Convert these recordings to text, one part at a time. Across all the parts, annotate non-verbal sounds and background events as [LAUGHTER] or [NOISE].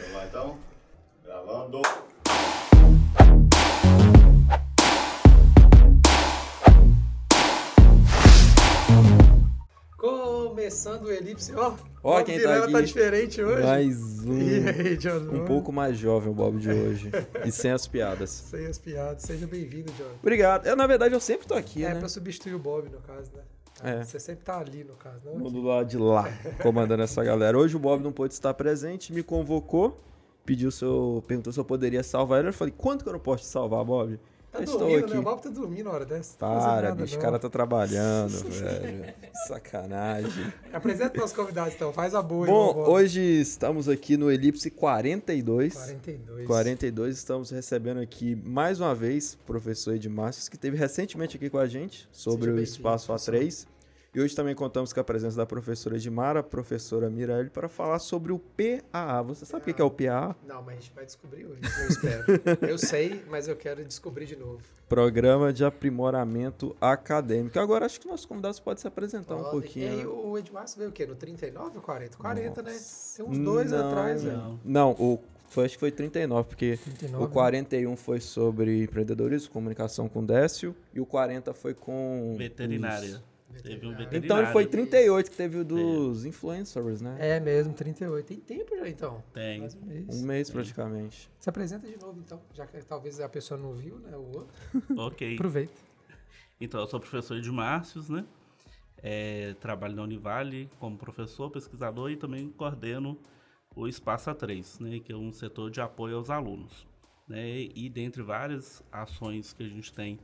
Vamos lá então? Gravando. Começando o Elipse, ó. Ó, Bob quem tá Vilela aqui. tá diferente hoje. Mais um. E aí, John? Um pouco mais jovem o Bob de hoje. e sem as piadas. [LAUGHS] Sem as piadas. Seja bem-vindo, John. Obrigado. Eu, na verdade, eu sempre tô aqui, é né? pra substituir o Bob, no caso, né? É. Você sempre tá ali, no caso, não? Do lado de lá, comandando essa galera. Hoje o Bob não pôde estar presente, me convocou, pediu se eu, perguntou se eu poderia salvar ele. Eu falei, quanto que eu não posso te salvar, Bob? Tá estou dormindo, aqui. né? O Bob tá dormindo na hora dessa. Para, nada, bicho, o cara tá trabalhando, [LAUGHS] velho. Sacanagem. Apresenta nossos convidados, então. Faz a boa, Bom, irmão, hoje estamos aqui no Elipse 42. 42. 42, estamos recebendo aqui mais uma vez o professor Edmárcio, que esteve recentemente aqui com a gente sobre o Espaço professor. A3. E hoje também contamos com a presença da professora Edmara, professora Mirelle, para falar sobre o PAA. Você sabe o que que é o PAA? Não, mas a gente vai descobrir hoje, eu espero. eu sei, mas eu quero descobrir de novo. Programa de Aprimoramento Acadêmico. Agora acho que nossos convidados podem se apresentar um pouquinho. E aí, né? o Edmárcio veio o quê? No 39 ou 40? 40, né? Tem uns dois Não, atrás, não. velho. Não, o, foi, acho que foi 39, porque 39, o 41 foi sobre empreendedorismo, comunicação com Décio, e o 40 foi com... Veterinária. os- Teve um veterinário. Então ele foi 38, que teve o dos influencers, né? É mesmo, 38. Tem tempo já, então. Tem. Um mês. Um mês praticamente. Se apresenta de novo, então. Já que talvez a pessoa não viu, né? O outro. [LAUGHS] Ok. Aproveita. Então, eu sou professor de Márcios, né? É, trabalho na Univale como professor, pesquisador e também coordeno o Espaço A3, né? Que é um setor de apoio aos alunos. Né? E dentre várias ações que a gente tem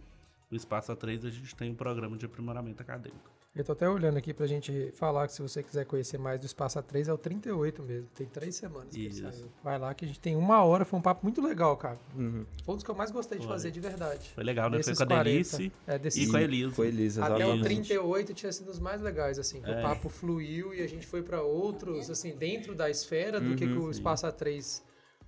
no Espaço A3, a gente tem um programa de aprimoramento acadêmico. Eu tô até olhando aqui pra gente falar que se você quiser conhecer mais do Espaço A3, é o 38 mesmo. Tem três semanas que ele Isso. saiu. Vai lá que a gente tem uma hora, foi um papo muito legal, cara. Uhum. Foi um dos que eu mais gostei de Foi. fazer, de verdade. Foi legal, né? Desses Foi com a 40, Delice É, desses e com a Elisa. Foi Elisa, Até o exatamente. 38 tinha sido os mais legais, assim, que o É. papo fluiu e a gente foi pra outros, assim, dentro da esfera do que, que Uhum, o sim. Espaço A3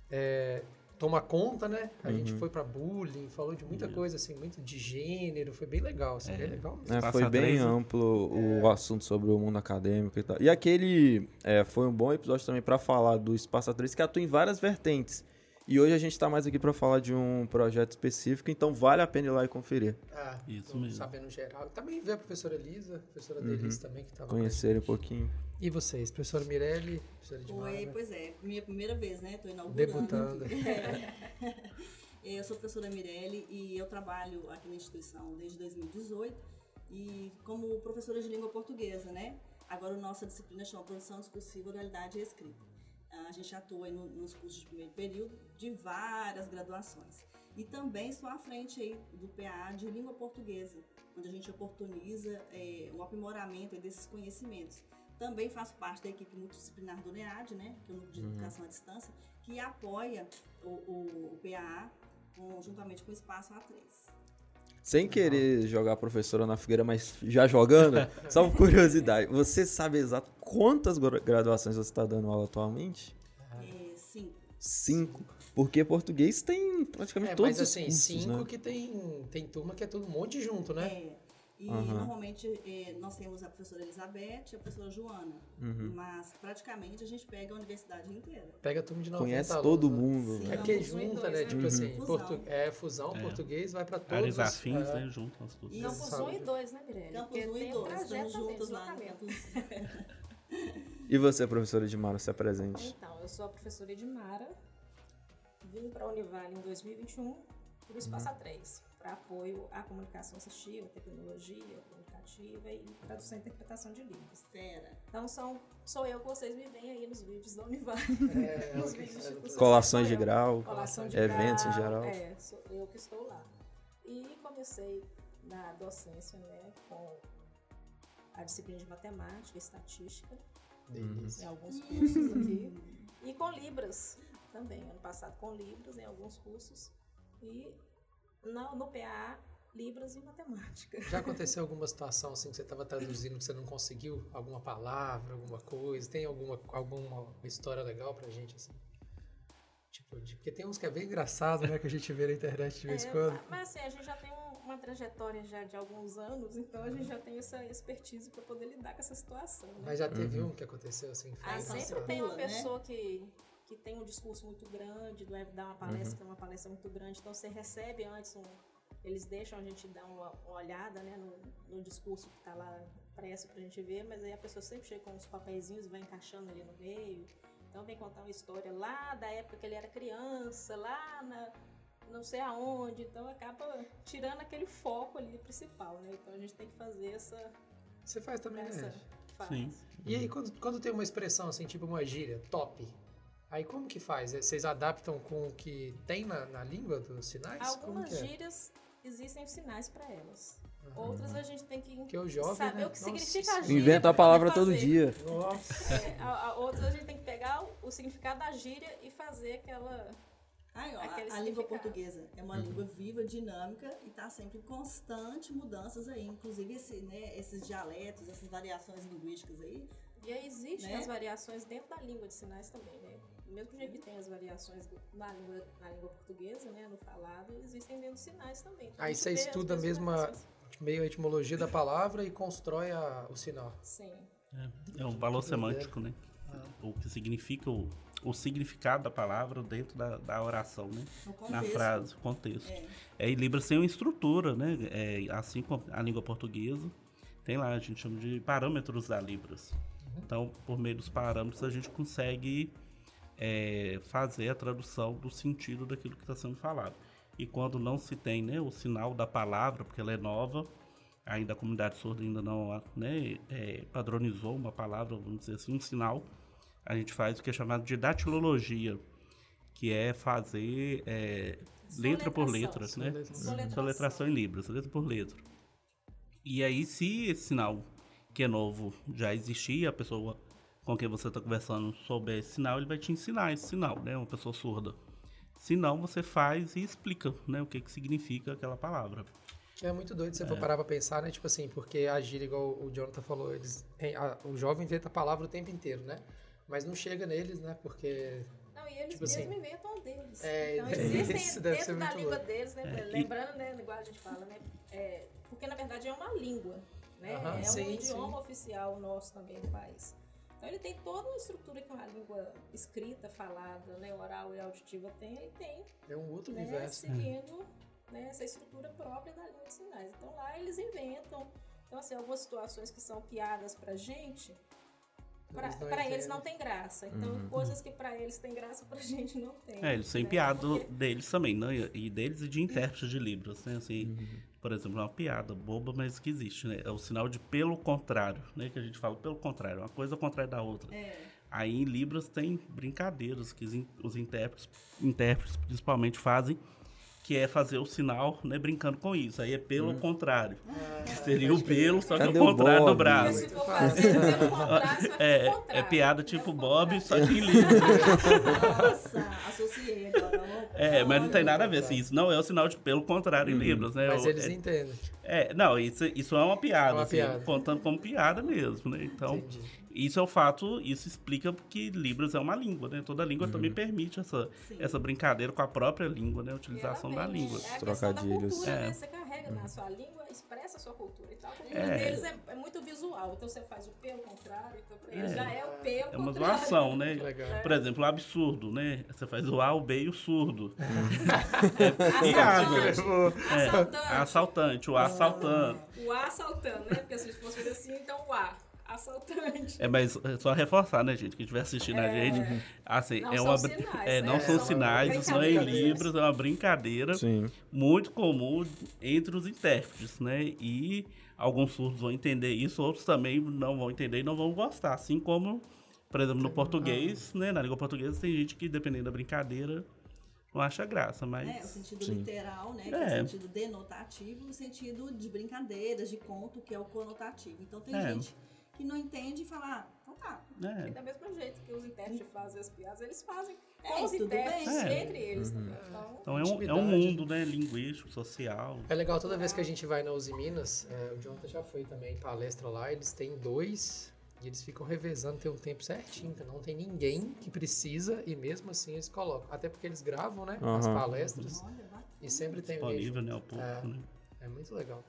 é, toma conta, né? A gente Uhum. foi pra bullying, falou de muita coisa, assim, muito de gênero, foi bem legal, assim, É. bem legal mesmo. É, foi bem A3, né? amplo o assunto sobre o mundo acadêmico e tal. E aquele é, foi um bom episódio também para falar do Espaço A3, que atua em várias vertentes. E hoje a gente tá mais aqui para falar de um projeto específico, então vale a pena ir lá e conferir. Ah, Isso mesmo. Sabendo geral. Também veio a professora Elisa, a professora Uhum. Denise também, que tava com a gente. Conhecerem um pouquinho. E vocês, professora Mirelle, professora Edmara? Oi, pois é, minha primeira vez, né? Tô inaugurando. Debutando. [LAUGHS] É, eu sou professora Mirelle e eu trabalho aqui na instituição desde 2018 e como professora de língua portuguesa, né? Agora a nossa disciplina chama Produção Discursiva, Oralidade e Escrita. A gente atua aí no- nos cursos de primeiro período de várias graduações. E também estou à frente aí do PA de língua portuguesa, onde a gente oportuniza é, o aprimoramento desses conhecimentos. Também faço parte da equipe multidisciplinar do NEAD, né, que é o Núcleo de Educação à Distância, que apoia o, o, o PAA com- juntamente com o Espaço A3. Sem querer jogar a professora na fogueira, mas já jogando, [LAUGHS] só por curiosidade, você sabe exato quantas gra- graduações você está dando aula atualmente? É, sim, Cinco. Porque português tem praticamente É, todos mas os assim, cursos, cinco né? que tem, tem turma que é todo um monte junto, né? é, e Aham. normalmente é, nós temos a professora Elizabeth e a professora Joana, Uhum. mas praticamente a gente pega a universidade inteira. Pega a turma de 90 Conhece alunos, todo né? mundo. Sim. É né? porque Campus um e junta, né? né? Tipo Uhum. assim, Fusão. portu... é fusão, É. português, vai pra todos. Áreas os- afins, é. né? Junto aos cursos. Isso. Campus 1 e 2, né, Mirelle? Campus Porque 1 e tem 2, trajeto estamos juntos lá campus. [LAUGHS] E você, professora Edmara, se apresente. Então, eu sou a professora Edmara, vim para a Univale em 2021 para o Espaço A3, para apoio à comunicação assistiva, tecnologia comunicativa e tradução e interpretação de línguas. Fera. Então, são, sou eu que vocês me veem aí nos vídeos da Univale. É, [LAUGHS] nos ela- vídeos ela- institucionais. Colações de grau. Colação de eventos em grau, geral. É, sou eu que estou lá. E comecei na docência, né, com a disciplina de matemática, estatística, Delícia. em alguns cursos aqui. E com Libras também, ano passado com Libras em alguns cursos. E no, no PA, Libras e matemática. Já [LAUGHS] aconteceu alguma situação assim que você estava traduzindo que você não conseguiu alguma palavra, alguma coisa? Tem alguma, alguma história legal pra gente assim? Tipo, de- porque tem uns que é bem engraçado, né, que a gente vê na internet de vez em É, quando. ma- mas assim, a gente já tem um- uma trajetória já de alguns anos, então a gente já tem essa expertise para poder lidar com essa situação. Né? Mas já teve Uhum. um que aconteceu assim? Ah, sempre tem uma né? pessoa que, que tem um discurso muito grande, não é dar uma palestra, Uhum. que é uma palestra muito grande, então você recebe antes um, eles deixam a gente dar uma, uma olhada, né, no, no discurso que está lá impresso pra gente ver, mas aí a pessoa sempre chega com os papeizinhos e vai encaixando ali no meio. Então vem contar uma história lá da época que ele era criança, lá na não sei aonde, então acaba tirando aquele foco ali principal, né? Então a gente tem que fazer essa, Você faz também, essa né? fase. Sim. E aí, quando, quando tem uma expressão assim, tipo uma gíria, top, aí como que faz? Vocês adaptam com o que tem na, na língua dos sinais? Algumas que é? gírias existem sinais para elas. Outras a gente tem que o jovem, saber né? o que Nossa significa a gíria. Inventa a palavra todo dia. Nossa. É, a, a, outras a gente tem que pegar o, o significado da gíria e fazer aquela. Ai, ó, Aquele a, a língua portuguesa é uma língua viva, dinâmica e está sempre em constante mudanças aí. Inclusive esse, né, esses dialetos, essas variações linguísticas aí. E aí existem Né? as variações dentro da língua de sinais também, né? Mesmo jeito que tem as variações na língua, na língua portuguesa, né? No falado, existem dentro dos sinais também. Então, a Aí você estuda a variações. meio a etimologia da palavra e constrói a- o sinal. Sim. É, é um valor semântico, né? O que significa o, o significado da palavra dentro da, da oração, né? No contexto. Na frase, contexto. É. É, e Libras tem uma estrutura, né? É, assim como a língua portuguesa, tem lá, a gente chama de parâmetros da Libras. Então, por meio dos parâmetros, a gente consegue é, fazer a tradução do sentido daquilo que está sendo falado. E quando não se tem né, o sinal da palavra, porque ela é nova, ainda a comunidade surda ainda não né, é, padronizou uma palavra, vamos dizer assim, um sinal, a gente faz o que é chamado de datilologia, que é fazer é, letra por letra, né? Soletração. Soletração em libras, letra por letra. E aí, se esse sinal que é novo já existia, a pessoa com quem você está conversando souber esse sinal, ele vai te ensinar esse sinal, né? Uma pessoa surda. Se não, você faz e explica, né? O que, que significa aquela palavra. Que é muito doido se você for parar pra pensar, né? Tipo assim, porque a gíria, igual o Jonathan falou, eles, em- a- o jovem inventa a palavra o tempo inteiro, né? Mas não chega neles, né? Porque Não, e eles Tipo mesmos assim, inventam o deles. é, então, isso existem [LAUGHS] deve ser dentro da muito língua louco. deles, né? É, e- Lembrando, né, igual a gente fala, né? é, porque, na verdade, é uma língua, né? Aham, é sim, um idioma sim. oficial nosso também no país. Então, ele tem toda uma estrutura que uma língua escrita, falada, né, oral e auditiva tem, ele tem, é um outro né, universo. seguindo né, essa estrutura própria da língua de sinais. Então, lá eles inventam. Então, assim, algumas situações que são piadas pra gente, Pra, Eles não tem graça. Então, coisas que pra eles tem graça, pra gente não tem. É, eles têm né? Porque- deles também, né? E deles e de intérpretes de Libras, né? Assim, por exemplo, uma piada boba, mas que existe, né? É o sinal de pelo contrário, né? Que a gente fala pelo contrário, uma coisa contrária da outra. É. Aí em Libras tem brincadeiras que os intérpretes, intérpretes principalmente fazem, que é fazer o sinal, né, brincando com isso. Aí é pelo contrário. que seria o pelo, só que Cadê ao o contrário do Bob? Porque braço. se for fazer pelo contrário, [LAUGHS] É, é contrário. piada tipo Bob, contrário. só que em [LAUGHS] Libras. Nossa, associei agora. É, mas não tem nada a ver. Assim, isso não é o sinal de pelo contrário em Libras, né? Mas eles é, entendem. é, não, isso, isso é uma piada, É uma assim, piada. contando como piada mesmo, né? Então, Entendi. Isso é o fato, isso explica que Libras é uma língua, né? Toda língua também permite essa, Sim. essa brincadeira com a própria língua, né? A utilização da língua. É a Trocadilhos. cultura, É. né? Você carrega na sua língua, expressa a sua cultura e tal. A cultura É. deles é, é muito visual. Então você faz o pelo contrário, então pra eles É. já é o pelo É uma contrário. zoação, né? Legal. Por exemplo, o absurdo, né? Você faz o A, o B e o surdo. [LAUGHS] Assaltante. É, Assaltante. assaltante, o assaltante. O A assaltando, né? Porque se fosse fazer assim, então o A. Assaltante. É, mas é só reforçar, né, gente? Quem estiver assistindo a É. gente, assim, Não é são uma. sinais, é, né? não são São sinais, isso não é em. Libras, é uma brincadeira. Sim. muito comum entre os intérpretes, né? E alguns surdos vão entender isso, outros também não vão entender e não vão gostar. Assim como, por exemplo, no português, né? Na língua portuguesa tem gente que, dependendo da brincadeira, não acha graça, mas... É, o sentido Sim. literal, né? Que é. É. o sentido denotativo, o sentido de brincadeiras, de conto, que é o conotativo. Então tem É. gente que não entende e fala, ah, então tá. E É, da mesmo jeito que os intérpretes fazem as piadas, eles fazem É, com os tudo intérpretes bem. É. entre eles também. Então, então é um, é um mundo, né? Linguístico, social. É legal, toda vez que a gente vai na Uzi Minas, é, o Jonathan já foi também em palestra lá, eles têm dois e eles ficam revezando, tem um tempo certinho, então não tem ninguém que precisa e mesmo assim eles colocam. Até porque eles gravam, né, as Aham. palestras Olha, e sempre tem Disponível, junto. né? Ao público, É. né? É muito legal.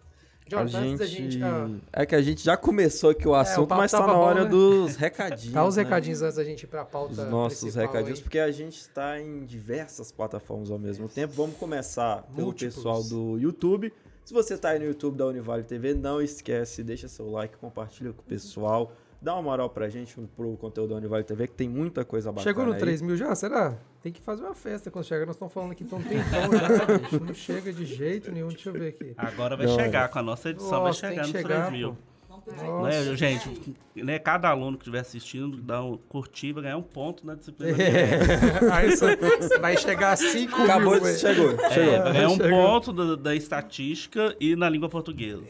A antes da gente... gente. ah, É que a gente já começou aqui o assunto, papo mas tá na bom, hora né? dos recadinhos. dá os né? recadinhos antes da gente ir pra pauta. Os nossos recadinhos, aí. porque a gente está em diversas plataformas ao mesmo tempo. Vamos começar pelo Múltiplos. pessoal do YouTube. Se você está aí no YouTube da Univale TV, não esquece, deixa seu like, compartilha com o pessoal. Dá uma moral pra gente pro conteúdo da Univale TV, que tem muita coisa bacana Chegou no aí. 3 mil já? Será? Tem que fazer uma festa quando chegar. Nós estamos falando aqui tão tempão já, bicho. Não chega de jeito nenhum. Deixa eu ver aqui. Agora vai Não, chegar, com a nossa edição Nossa, vai tem chegar nos chegar, 3 mil. pô. Né, gente, né, cada aluno que estiver assistindo, dá um, curtir, vai ganhar um ponto na disciplina. É. [LAUGHS] Aí você vai chegar a 5 Acabou, mil. de- ué. chegou, É, chegou. vai ganhar um Chegou. ponto da, da estatística e na língua portuguesa.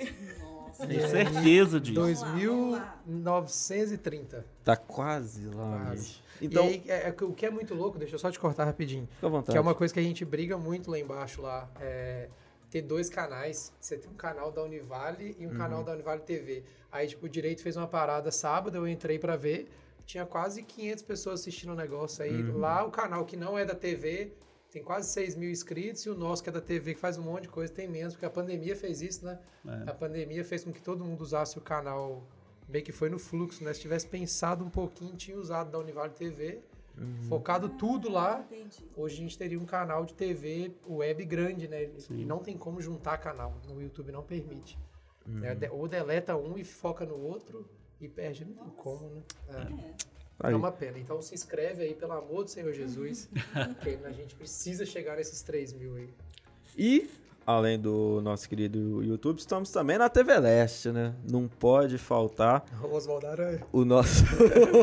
Tenho certeza disso. 2.930. Tá quase lá, Quase. Então, e aí, é- é- o que é muito louco, deixa eu só te cortar rapidinho. fica à vontade. Que é uma coisa que a gente briga muito lá embaixo lá. É ter dois canais. Você tem um canal da Univale e um canal da Univale TV. Aí, tipo, o Direito fez uma parada sábado, eu entrei pra ver. Tinha quase 500 pessoas assistindo o negócio aí. Lá, o canal que não é da TV tem quase 6 mil inscritos. E o nosso, que é da TV, que faz um monte de coisa, tem menos. Porque a pandemia fez isso, né? É. A pandemia fez com que todo mundo usasse o canal meio que foi no fluxo, né? Se tivesse pensado um pouquinho, tinha usado da Univale TV, focado tudo lá. entendi. Hoje a gente teria um canal de TV web grande, né? Sim. E não tem como juntar canal. No YouTube não permite. né? De- Ou deleta um e foca no outro e perde. Não tem como, né? É. Aí. É uma pena. Então se inscreve aí, pelo amor do Senhor Jesus. [LAUGHS] que a gente precisa chegar nesses 3 mil aí. E, além do nosso querido YouTube, estamos também na TV Leste, né? Não pode faltar Oswaldo Aranha. o nosso.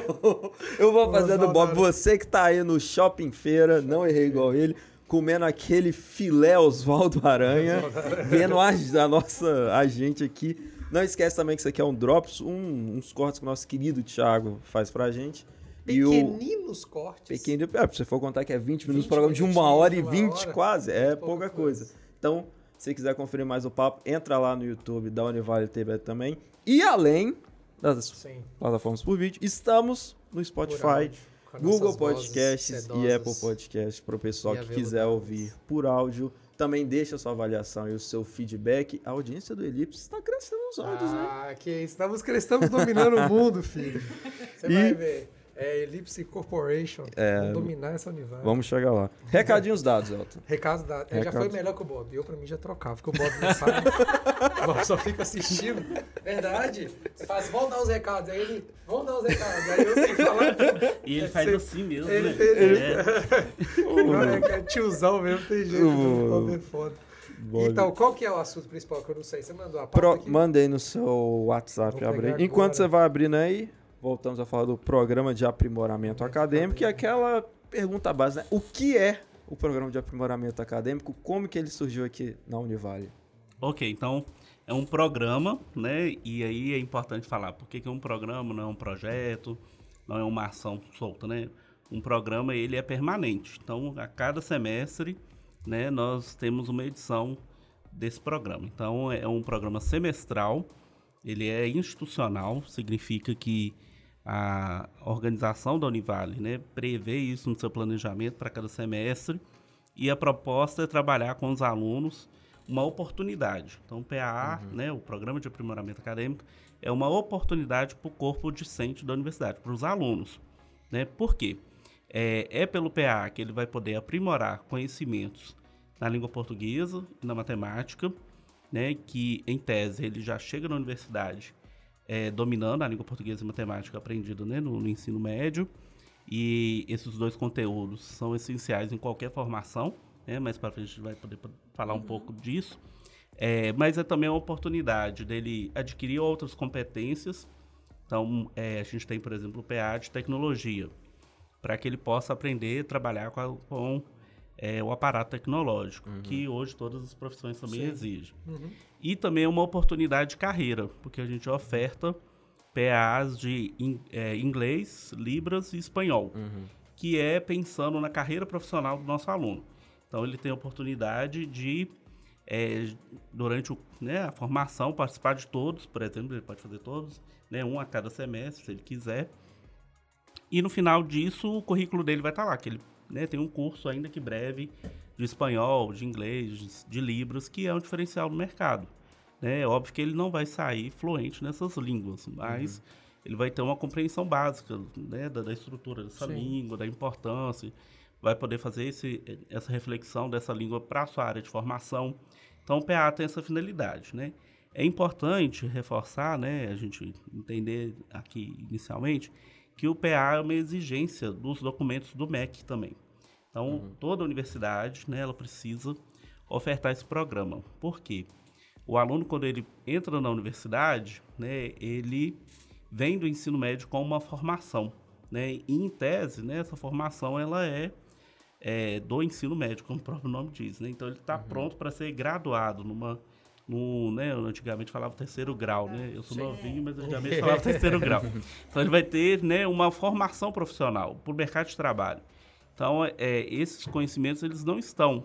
[LAUGHS] Eu vou fazer do Bob. Você que tá aí no shopping feira, não errei igual ele, comendo aquele filé Oswaldo Aranha, vendo a, a nossa a gente aqui. Não esquece também que isso aqui é um Drops, um- uns cortes que o nosso querido Thiago faz pra gente. E o Pequeninos cortes. pequeno. É, se você for contar que é 20 minutos, 20 programa de uma hora e uma 20 hora, quase, é é pouca coisa. coisa. Então, se você quiser conferir mais o papo, entra lá no YouTube da Univale TV também. E além das Sim. plataformas por vídeo, estamos no Spotify, Google Podcasts e. Apple Podcasts para o pessoal que quiser ouvir por áudio. Também deixa sua avaliação e o seu feedback. A audiência do Elipse está crescendo nos áudios, né? Ah, que isso. Estamos, estamos dominando o mundo, filho. [LAUGHS] Você E- vai ver. É Ellipse Corporation. É, Vamos dominar essa unidade. Vamos chegar lá. Recadinhos dados, Elton. Recado da. é, Já foi Recados. melhor que o Bob. Eu, pra mim, já trocava, porque o Bob não sabe. [LAUGHS] o Bob só fica assistindo. Verdade. Você faz, vamos dar os recados. Aí ele, vamos dar os recados. Aí eu tenho que falar. E ele É faz assim mesmo, ele né? fez- É. [LAUGHS] Não, é, é tiozão mesmo, tem jeito. O Bob é foda. Bob. Então, qual que é o assunto principal que eu não sei? Você mandou a pauta Pro- aqui? mandei no seu WhatsApp abrir. pegar Enquanto você vai abrindo aí, voltamos a falar do programa de aprimoramento acadêmico, é aquela pergunta base, né? O que é o programa de aprimoramento acadêmico? Como que ele surgiu aqui na Univale? Ok, então é um programa, né? E aí é importante falar por que que é um programa, não é um projeto, não é uma ação solta, né? Um programa ele é permanente. Então, a cada semestre, né, nós temos uma edição desse programa. Então, é um programa semestral, ele é institucional, significa que a organização da Univale, né, prevê isso no seu planejamento para cada semestre e a proposta é trabalhar com os alunos uma oportunidade. Então, o PAA, né, o Programa de Aprimoramento Acadêmico, é uma oportunidade para o corpo docente da universidade, para os alunos. Né? Por quê? É, é pelo PA que ele vai poder aprimorar conhecimentos na língua portuguesa e na matemática, né, que em tese ele já chega na universidade é, dominando a língua portuguesa e matemática aprendida né, no, no ensino médio. E esses dois conteúdos são essenciais em qualquer formação, né, mais para frente a gente vai poder po- falar um pouco disso. É, mas é também uma oportunidade dele adquirir outras competências. Então, é, a gente tem, por exemplo, o PA de tecnologia, para que ele possa aprender a trabalhar com, a- com, é, o aparato tecnológico, que hoje todas as profissões também Sim. exigem. Uhum. E também é uma oportunidade de carreira, porque a gente oferta PAs de in- é, inglês, libras e espanhol, que é pensando na carreira profissional do nosso aluno. Então ele tem a oportunidade de, é, durante o, né, a formação, participar de todos, por exemplo, ele pode fazer todos, né, um a cada semestre, se ele quiser. E no final disso, o currículo dele vai estar lá, que ele né, tem um curso ainda que breve de espanhol, de inglês, de, libras, que é um diferencial no mercado. né, é óbvio que ele não vai sair fluente nessas línguas, mas Uhum. ele vai ter uma compreensão básica né, da, da estrutura dessa Sim. língua, da importância, vai poder fazer esse, essa reflexão dessa língua para a sua área de formação. Então, o PA tem essa finalidade, né? É importante reforçar, né, a gente entender aqui inicialmente, que o PA é uma exigência dos documentos do MEC também. Então, toda universidade, né, ela precisa ofertar esse programa. Por quê? O aluno, quando ele entra na universidade, né, ele vem do ensino médio com uma formação. Né? E, em tese, né, essa formação ela é, é, do ensino médio, como o próprio nome diz. Né? Então, ele está pronto para ser graduado numa... No, né, antigamente falava terceiro grau, né? Eu sou Sim. novinho, mas antigamente [LAUGHS] falava terceiro grau. Então ele vai ter né, uma formação profissional para o mercado de trabalho. Então, é, esses conhecimentos eles não estão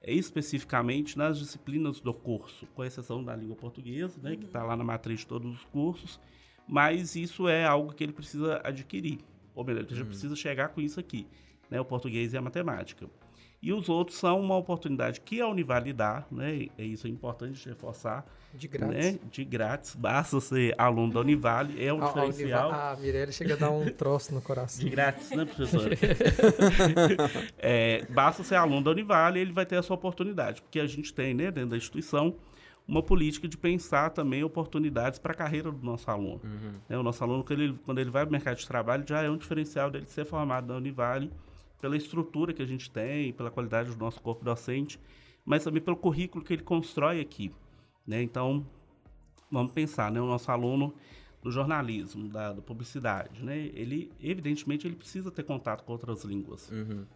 é, especificamente nas disciplinas do curso, com exceção da língua portuguesa, né, que está lá na matriz de todos os cursos, mas isso é algo que ele precisa adquirir, ou melhor, ele já precisa chegar com isso aqui, né, o português e a matemática. E os outros são uma oportunidade que a Univale dá, né, e isso é importante reforçar, De grátis. né, de grátis, basta ser aluno da Univale, é um A, a, diferencial. a Mirelle chega a dar um troço no coração. De grátis, né, professor? [LAUGHS] É, basta ser aluno da Univale e ele vai ter essa oportunidade, porque a gente tem, né, dentro da instituição, uma política de pensar também oportunidades para a carreira do nosso aluno. Né, o nosso aluno, quando ele, quando ele vai para o mercado de trabalho, já é um diferencial dele ser formado na Univale, pela estrutura que a gente tem, pela qualidade do nosso corpo docente, mas também pelo currículo que ele constrói aqui. Né? Então, vamos pensar, né? O nosso aluno do jornalismo, da, da publicidade, né? Ele, evidentemente, ele precisa ter contato com outras línguas.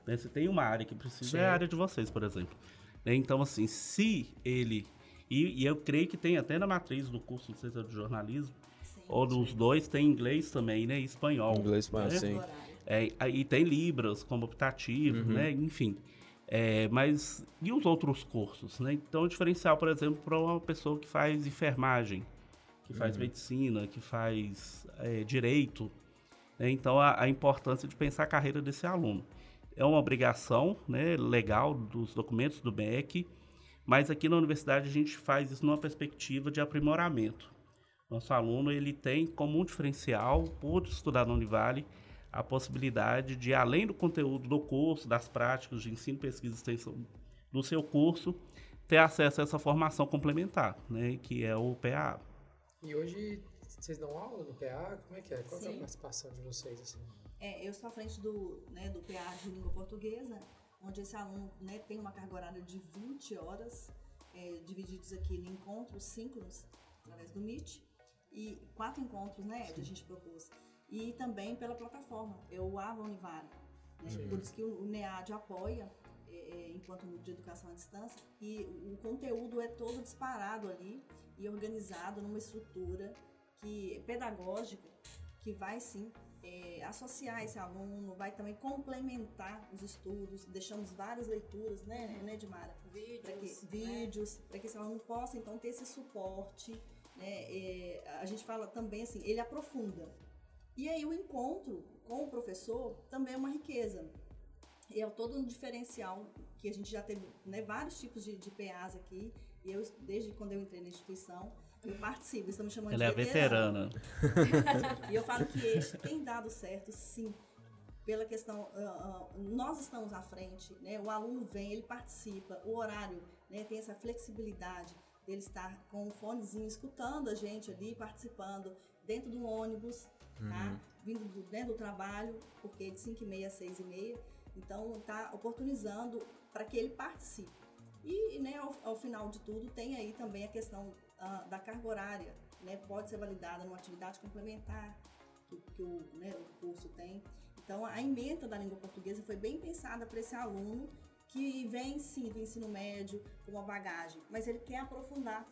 Né? Se tem uma área que precisa, é a Sim. área de vocês, por exemplo. Né? Então, assim, se ele... E, e eu creio que tem até na matriz do curso, não sei se é de jornalismo, Sim. ou dos dois, tem inglês também, né? E espanhol. Inglês, espanhol, né? sim. É, aí tem Libras como optativo, né? Enfim. É, mas e os outros cursos, né? Então, o diferencial, por exemplo, para uma pessoa que faz enfermagem, que faz medicina, que faz é, direito. né? Então, a, a importância de pensar a carreira desse aluno. É uma obrigação né, legal dos documentos do MEC, mas aqui na universidade a gente faz isso numa perspectiva de aprimoramento. Nosso aluno ele tem como um diferencial, por estudar na Univale, a possibilidade de, além do conteúdo do curso, das práticas de ensino, pesquisa e extensão do seu curso, ter acesso a essa formação complementar, né, que é o PA. E hoje vocês dão aula no PA? Como é que é? Qual é a participação de vocês? Assim? É, eu estou à frente do, né, do PA de língua portuguesa, onde esse aluno né, tem uma carga horária de 20 horas, é, divididos aqui em encontros síncronos, através do Meet, e quatro encontros, né, que a gente propôs. E também pela plataforma, é o AVA Univale. Né? Por isso que o, NEAD apoia, é, é, enquanto núcleo de educação à distância, e o conteúdo é todo disparado ali e organizado numa estrutura que pedagógica que vai sim é, associar esse aluno, vai também complementar os estudos. Deixamos várias leituras, né, né Edmara? Para que, Vídeos. né? vídeos, para que esse aluno possa então ter esse suporte. Né? É, a gente fala também assim, ele aprofunda. E aí o encontro com o professor também é uma riqueza. E é todo um diferencial que a gente já teve né, vários tipos de, de PAs aqui. E eu, desde quando eu entrei na instituição, eu participo. Me chamando Ela é de veterana. veterana. E eu falo que este tem dado certo, sim. Pela questão, ah, ah, nós estamos à frente, né? O aluno vem, ele participa, o horário, né? Tem essa flexibilidade dele estar com o fonezinho escutando a gente ali, participando dentro do ônibus, tá? Vindo do, dentro do trabalho, porque é de 5 e meia a 6 e meia. Então, tá oportunizando para que ele participe. E, né, ao, ao final de tudo, tem aí também a questão ah, da carga horária, né? Pode ser validada numa atividade complementar que, que o, né, o curso tem. Então, a ementa da língua portuguesa foi bem pensada para esse aluno que vem, sim, do ensino médio com uma bagagem, mas ele quer aprofundar,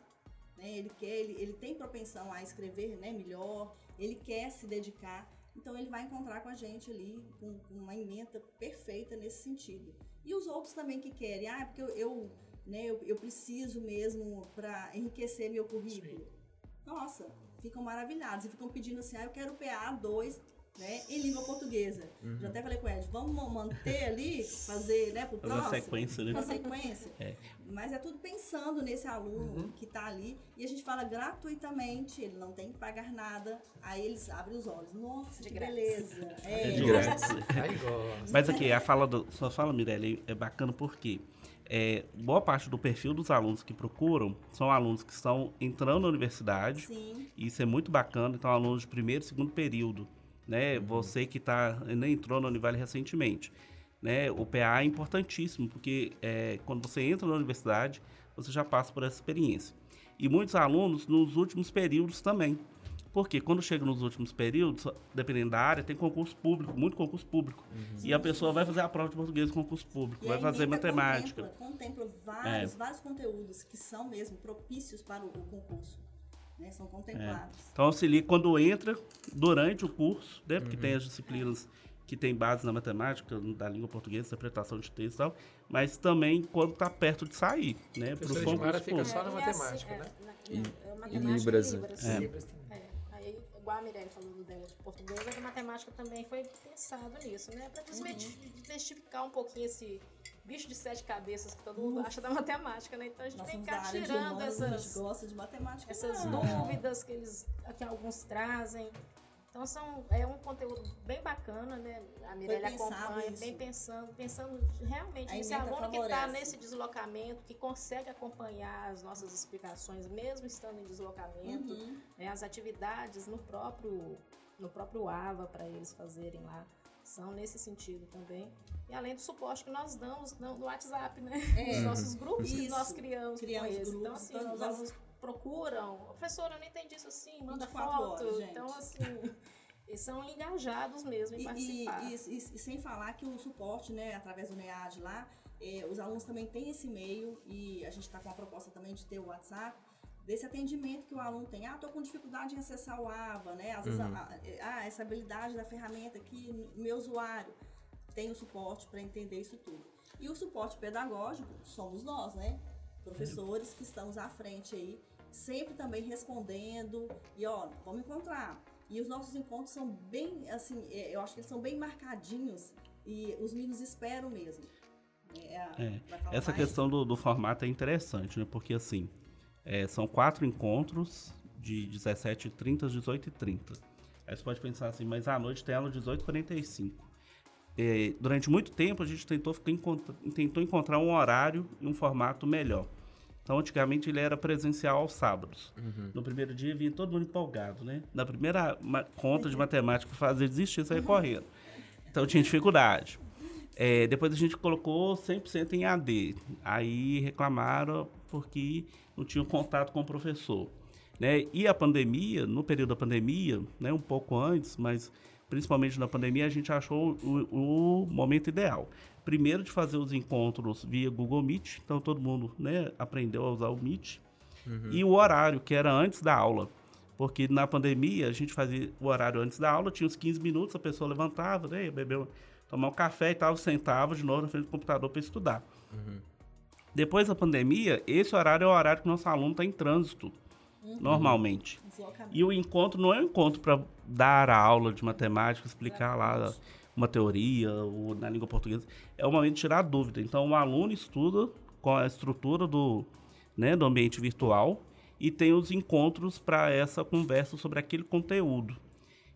né? Ele quer, ele, ele tem propensão a escrever, né, melhor, ele quer se dedicar, então ele vai encontrar com a gente ali com, com uma ementa perfeita nesse sentido. E os outros também que querem, ah, é porque eu, eu, né, eu, eu preciso mesmo para enriquecer meu currículo. Nossa, ficam maravilhados e ficam pedindo assim, ah, eu quero PA 2, né, em língua portuguesa. Uhum. Já até falei com o Ed, vamos manter ali, fazer né, pro próximo. sequência, né? Uma sequência. É. Mas é tudo pensando nesse aluno Uhum. que está ali. E a gente fala gratuitamente, ele não tem que pagar nada. Aí eles abrem os olhos. Nossa, De que grátis. beleza. É É, de grátis. [LAUGHS] Gosta. Mas aqui, a fala do, sua fala, Mirelle, é bacana porque é, boa parte do perfil dos alunos que procuram são alunos que estão entrando na universidade. Sim. E isso é muito bacana. Então, alunos de primeiro e segundo período. Né? Você que tá, nem entrou na Univale recentemente. Né? O PA é importantíssimo, porque é, quando você entra na universidade, você já passa por essa experiência. E muitos alunos nos últimos períodos também. Porque quando chega nos últimos períodos, dependendo da área, tem concurso público, muito concurso público. E a pessoa vai fazer a prova de português concurso público, E vai fazer matemática. Contempla, contempla vários, vários conteúdos que são mesmo propícios para o, o concurso. Né? São contemplados. Então auxilia quando entra durante o curso, né? Porque tem as disciplinas que tem base na matemática, da língua portuguesa, interpretação de texto e tal, mas também quando está perto de sair, né? Para Edmara concursos fica só na É, assim, matemática, é, né? na- E- é, e matemática Libras, e né? Libras. É. Libras também. É, aí, igual a Mirelle falou do dela de português, a matemática também foi pensado nisso, né? Pra desmistificar um pouquinho esse bicho de sete cabeças que todo mundo acha da matemática, né? Então a gente Nós área de tirando gente essas, gosta de matemática. essas não. dúvidas que eles que alguns trazem. Então são, é um conteúdo bem bacana, né? A Mirelle pensado acompanha, isso. bem pensando, pensando realmente nesse aluno que está nesse deslocamento, que consegue acompanhar as nossas explicações, mesmo estando em deslocamento Uhum. né, as atividades no próprio no próprio AVA para eles fazerem lá são nesse sentido também. E além do suporte que nós damos no, WhatsApp né? É. os nossos grupos que Isso. nós criamos, Criamos com eles. Então grupos, assim então os alunos procuram. Professora eu não entendi isso assim manda 24 foto. horas, então assim [LAUGHS] eles são engajados mesmo em E, e, participar. e- e- e sem falar que o suporte, né, através do NEAD lá, eh, os alunos também têm esse e-mail e a gente está com a proposta também de ter o WhatsApp, desse atendimento que o aluno tem. Ah, estou com dificuldade em acessar o AVA, né? Às vezes, Uhum. ah, essa habilidade da ferramenta aqui, meu usuário tem o suporte para entender isso tudo. E o suporte pedagógico somos nós, né? Professores que estamos à frente aí, sempre também respondendo e ó, vamos encontrar. E os nossos encontros são bem, assim, é, eu acho que eles são bem marcadinhos e os meninos esperam mesmo. É, É, falar Essa mais? questão do, do formato é interessante, né? Porque assim, é, são quatro encontros de 17h30 às 18h30. Aí você pode pensar assim, mas à noite tem aula 18h45. É, durante muito tempo a gente tentou, tentou encontrar um horário e um formato melhor. Então, antigamente ele era presencial aos sábados. No primeiro dia vinha todo mundo empolgado, né? Na primeira conta de matemática fazer desistir, saia correndo. Então tinha dificuldade. É, depois a gente colocou 100% em AD. Aí reclamaram porque não tinham contato com o professor. Né? E a pandemia, no período da pandemia, né, um pouco antes, mas principalmente na pandemia, a gente achou o, o momento ideal. Primeiro de fazer os encontros via Google Meet, então todo mundo né, aprendeu a usar o Meet. E o horário, que era antes da aula. Porque na pandemia a gente fazia o horário antes da aula, tinha uns 15 minutos, a pessoa levantava, né, um- tomar um café e tal, sentava de novo na frente do computador para estudar. Depois da pandemia, esse horário é o horário que o nosso aluno está em trânsito, normalmente. Deslocamento. E o encontro não é um encontro para dar a aula de matemática, explicar lá uma teoria ou na língua portuguesa. É o momento de tirar dúvida. Então, o aluno estuda com a estrutura do, né, do ambiente virtual e tem os encontros para essa conversa sobre aquele conteúdo.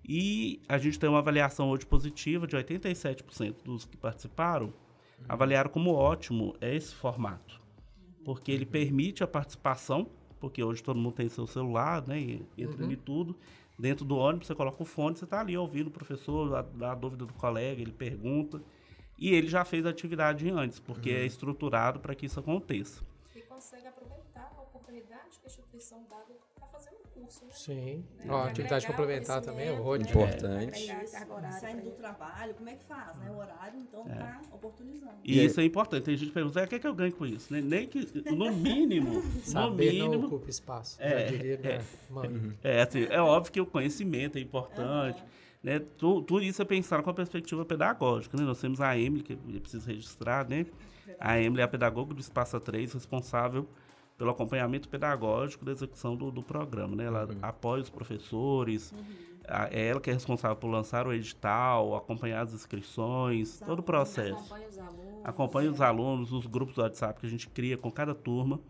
E a gente tem uma avaliação hoje positiva de 87% dos que participaram avaliaram como ótimo esse formato, porque ele permite a participação, porque hoje todo mundo tem seu celular, né, e entra em tudo. Dentro do ônibus você coloca o fone, você está ali ouvindo o professor, a, dá a dúvida do colega, ele pergunta. E ele já fez a atividade antes, porque é estruturado para que isso aconteça. e consegue aproveitar a oportunidade que a instituição dá um curso né? Sim. Né, Ó, de atividade o complementar também é ótimo. né, Importante. carga horária saindo do trabalho, como é que faz, né? O horário, então, tá oportunizando. E, E isso é importante. Tem gente que pergunta, "Ah, o que, é que eu ganho com isso? Nem, nem que, no mínimo, [LAUGHS] no Saber não mínimo, ocupa espaço. É, diria, é. né? É, assim, é óbvio que o conhecimento é importante, né? Tu- Tudo isso é pensar com a perspectiva pedagógica, né? Nós temos a Emily, que eu preciso registrar, né? A Emily é a pedagoga do Espaço 3, responsável pelo acompanhamento pedagógico da execução do, do programa, né? Ela apoia os professores, a- é ela que é responsável por lançar o edital, acompanhar as inscrições, todo o processo. Acompanha os alunos. Acompanha os alunos, os grupos do WhatsApp que a gente cria com cada turma.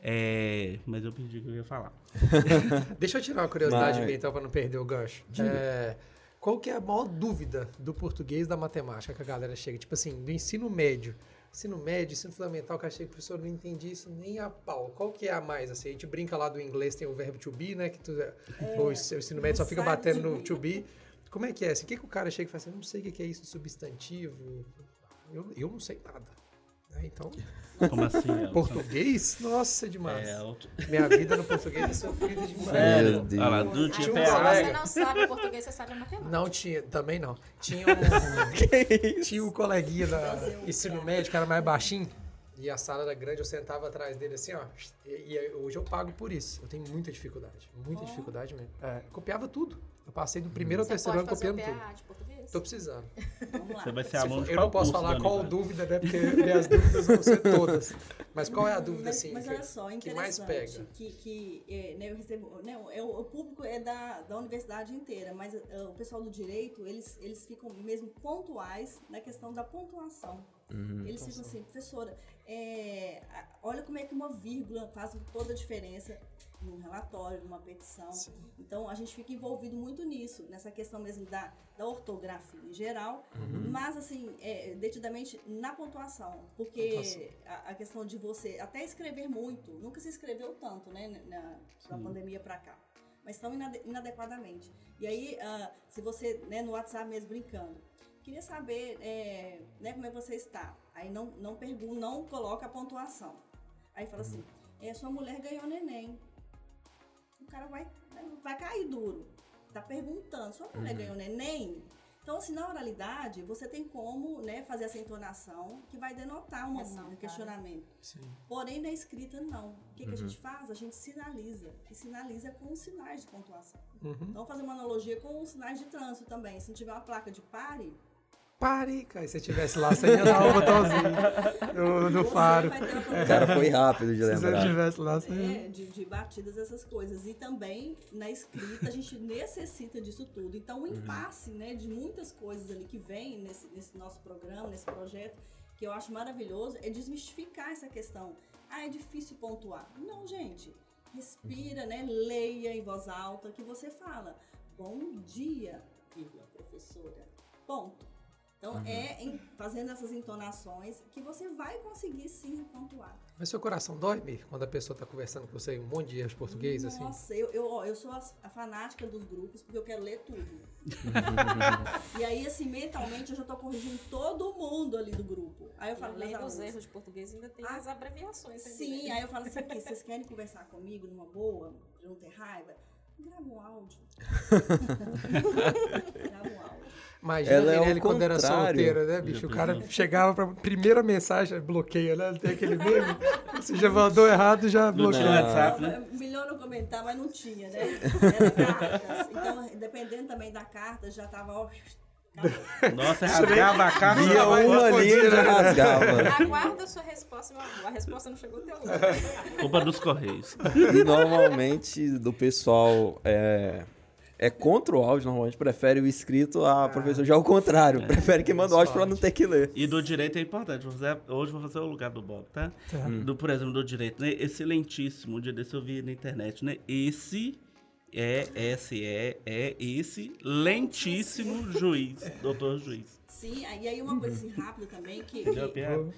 É, mas eu perdi o que eu ia falar. [LAUGHS] Deixa eu tirar uma curiosidade Vai. minha, então, para não perder o gancho. É, qual que é a maior dúvida do português da matemática que a galera chega? Tipo assim, do ensino médio. Ensino médio, ensino fundamental, que achei que o professor não entendi isso nem a pau. Qual que é a mais? Assim, a gente brinca lá do inglês, tem o verbo to be, né? Que tu, o ensino médio só fica batendo no to be. Como é que é? Assim, o que, que o cara chega e fala assim, eu não sei o que que é isso de substantivo. Eu, eu não sei nada. Né? Então, Como assim? [LAUGHS] Elton? português? Nossa, é demais. É, Elton. Minha vida no português é sofrida demais. Sério? Deus. Olha lá, dia Tinha um colega- você não sabe português, você sabe matemática. Não tinha, também não. Tinha um, [LAUGHS] tinha um coleguinha da ensino médio, que era mais baixinho, e a sala era grande, eu sentava atrás dele assim, ó. E, e hoje eu pago por isso. Eu tenho muita dificuldade, muita dificuldade mesmo. É, copiava tudo. Eu passei do primeiro ao terceiro ano copiando tudo. De português? Tô precisando. Vamos lá. Você vai ser Se aluno for- de eu não posso curso falar qual Univale? dúvida, né? Porque minhas dúvidas vão ser todas. Mas qual é a dúvida, mas, assim, mas que, olha só, que mais interessante pega? que, que é, né, eu recebo, né, é, o público é da, da universidade inteira, mas é, o pessoal do direito, eles, eles ficam mesmo pontuais na questão da pontuação. Uhum. Eles ficam assim, professora, é, olha como é que uma vírgula faz toda a diferença num relatório, numa petição. Sim. Então a gente fica envolvido muito nisso, nessa questão mesmo da, da ortografia em geral, Uhum. mas assim, é, detidamente na pontuação. Porque a, a questão de você até escrever muito, nunca se escreveu tanto, né, na, da pandemia para cá. Mas tão inade- inadequadamente. E aí, ah, se você, né, no WhatsApp mesmo brincando, queria saber é, né, como é que você está. Aí não, não pergunta, não coloca a pontuação. Aí fala assim, é, sua mulher ganhou neném. O cara vai, vai cair duro. Tá perguntando, sua mulher ganhou neném? Então, assim, na oralidade, você tem como né, fazer essa entonação que vai denotar uma- um Ressaltar. questionamento. Sim. Porém, na escrita, não. O que, que a gente faz? A gente sinaliza. E sinaliza com os sinais de pontuação. Uhum. Então, fazer uma analogia com os sinais de trânsito também. Se não tiver uma placa de pare, Pare, cara. Se você estivesse lá, você ia dar o botãozinho no, no faro. uma O cara foi rápido de Se você lembrar. estivesse lá, você ia... É, de, de batidas, essas coisas. E também na escrita a gente necessita disso tudo. Então o impasse né, de muitas coisas ali que vem nesse, nesse nosso programa, nesse projeto, que eu acho maravilhoso, é desmistificar essa questão. Ah, é difícil pontuar. Não, gente. Respira, né? Leia em voz alta que você fala. Bom dia, vírgula, professora. Ponto. Então, é em- fazendo essas entonações que você vai conseguir sim pontuar. Mas seu coração dói, Mir, quando a pessoa tá conversando com você em um monte de erros português, assim? Nossa, eu, eu, eu sou as- a, fanática dos grupos porque eu quero ler tudo. [LAUGHS] e aí, assim, mentalmente eu já tô corrigindo todo mundo ali do grupo. Aí eu falo, Além dos erros de português, ainda tem Ah, as abreviações. ainda. Sim, aí eu falo assim, aqui, vocês querem conversar comigo numa boa, pra não ter raiva? Grava um áudio. [LAUGHS] Grava um áudio. Imagina Ela é a ao Mirelle quando era solteira, né, bicho? O cara chegava pra primeira mensagem, bloqueia, né? Tem aquele meme. Você já mandou errado, já Não bloqueia. WhatsApp, né? Melhor não comentar, mas não tinha, né? [LAUGHS] Era cartas. Então, dependendo também da carta, já tava. Nossa, rasgava a carta. Via uma linha e já né? rasgava. Aguarda a sua resposta, meu amor. A resposta não chegou até hoje. Culpa dos Correios. E normalmente do pessoal é, é contra o áudio, normalmente prefere o escrito, a professora já é o contrário. Prefere que manda o áudio pra não ter que ler. E do direito é importante. vou fazer- hoje eu vou fazer o lugar do Bob, tá? Do, por exemplo, do direito, né? Excelentíssimo. Um dia desse eu vi na internet, né? Esse é, esse é, é esse lentíssimo juiz, doutor juiz. Sim, aí aí uma coisa assim rápida também, que, que,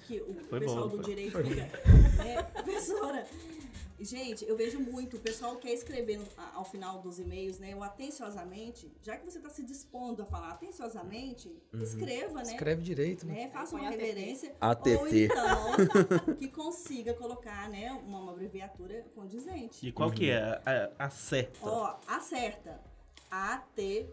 que o Foi pessoal bom, do foi. direito fica. né, professora. Gente, eu vejo muito, o pessoal quer escrever ao final dos e-mails, né? O atenciosamente, já que você está se dispondo a falar atenciosamente, escreva, né? Escreve direito, né? né? Faça uma reverência. ATT. Ou então que consiga colocar, né, uma, uma abreviatura condizente. E qual que é a, a, a certa? Ó, acerta. AT.TE.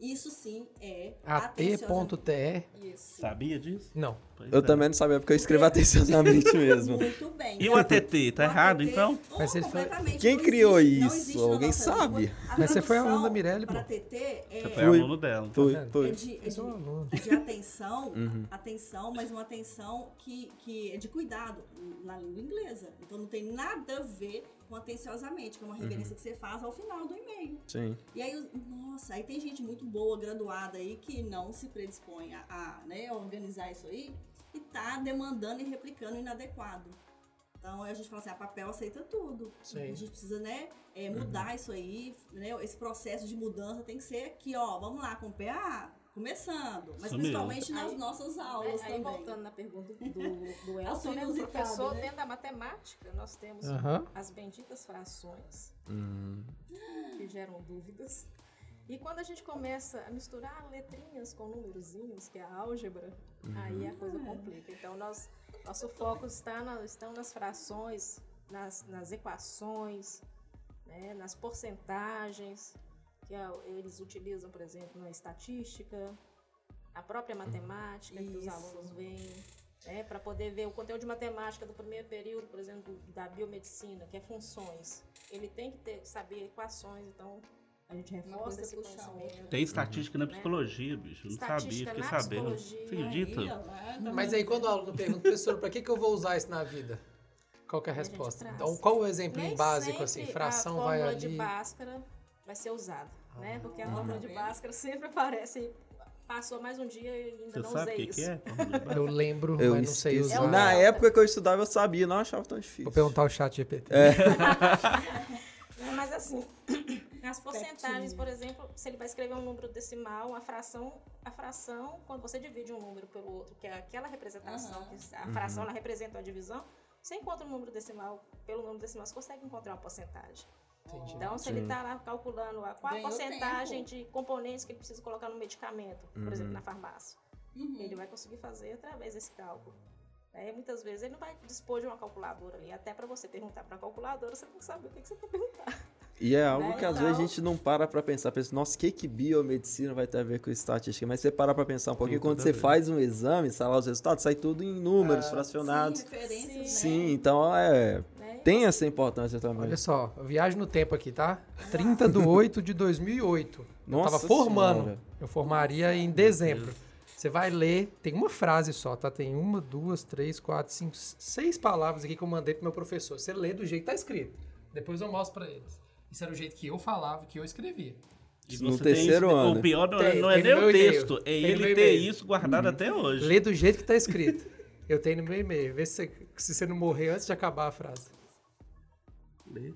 É. Isso sim é at.te. Sabia disso? Não. Pois Eu é. também não sabia, porque eu escrevo atenciosamente [LAUGHS] mesmo. Muito bem. E o ATT, tá O errado ATT, então? Mas ele foi- completamente, Quem não criou existe- isso? Alguém sabe? língua. Mas você foi tradução aluna Mirelle, pô. Para TT é, Você foi Fui. aluno dela. Foi, vendo? é foi. de, é Eu sou de- aluno. é de atenção, [LAUGHS] Uhum. atenção, mas uma atenção que, que é de cuidado na língua inglesa. Então não tem nada a ver com atenciosamente, que é uma reverência que você faz ao final do e-mail. Sim. E aí, os- nossa, aí tem gente muito boa, graduada aí, que não se predispõe a, a, né, organizar isso aí e tá demandando e replicando inadequado. Então a gente fala assim, a papel aceita tudo. Sim. A gente precisa, né, é, mudar isso aí, né? Esse processo de mudança tem que ser aqui, ó, vamos lá, com o PA, começando. Mas Isso principalmente mesmo. nas Aí- nossas aulas É, aí também. voltando na pergunta do, do [LAUGHS] Assunto né, do professor, né? dentro da matemática, nós temos as benditas frações, Hum, que geram dúvidas. E quando a gente começa a misturar letrinhas com númerozinhos, que é a álgebra, aí a coisa complica. Então, nós, nosso foco está na, estão nas frações, nas, nas equações, né, nas porcentagens, que é eles utilizam, por exemplo, na estatística, a própria matemática que os alunos veem. né, para poder ver o conteúdo de matemática do primeiro período, por exemplo, da biomedicina, que é funções. Ele tem que ter, saber equações, então a gente reforça esse conhecimento. Tem estatística na psicologia, bicho. Eu não sabia, Estatística fiquei na sabendo. acredita? Né, Mas aí quando o aluno pergunta, professor, pra que, que eu vou usar isso na vida? Qual que é a resposta? Então, qual o exemplo Nem básico, assim? Fração a vai fórmula de ali. Bhaskara vai ser usada, né? Porque a Ah. fórmula de Bhaskara sempre aparece, passou mais um dia e ainda Você não sabe o usei que, isso. que é? [LAUGHS] Eu lembro, Eu mas não sei. É usar. o Na época que eu estudava, eu sabia, não achava tão difícil. Vou perguntar ao chat GPT. Né, [LAUGHS] Mas assim, [CLEARS THROAT] as porcentagens, por exemplo, se ele vai escrever um número decimal, a fração, a fração, quando você divide um número pelo outro, que é aquela representação, Aham. que a fração ela representa a divisão, você encontra um número decimal, pelo número decimal, você consegue encontrar uma porcentagem. Entendi. Então, se ele está lá calculando a, qual a porcentagem tempo. de componentes que ele precisa colocar no medicamento, por exemplo, na farmácia, Uhum. ele vai conseguir fazer através desse cálculo. Aí, muitas vezes, ele não vai dispor de uma calculadora ali. Até para você perguntar para a calculadora, você tem que saber o que, que você quer perguntar. E é algo Né, que às então- vezes a gente não para pra pensar. Pensa, nossa, o que que biomedicina vai ter a ver com estatística? Mas você para pra pensar um pouquinho, quando você faz um exame, sai lá os resultados, sai tudo em números, Ah, fracionados. Sim, referências, né? Sim, então é. Tem essa importância também. Olha só, eu viajo no tempo aqui, tá? 30 de 8 de 2008. eu Nossa tava formando. Senhora. Eu formaria em dezembro. Você vai ler, tem uma frase só, tá? Tem uma, duas, três, quatro, cinco, seis palavras aqui que eu mandei pro meu professor. Você lê do jeito que tá escrito. Depois eu mostro pra eles. Isso era o jeito que eu falava, que eu escrevia. E No terceiro isso- ano. O pior não, é- Tem, não é nem o texto, é ele ter isso guardado até hoje. Lê do jeito que tá escrito. Eu tenho no meu e-mail. Vê se você, se você não morrer antes de acabar a frase. Lê.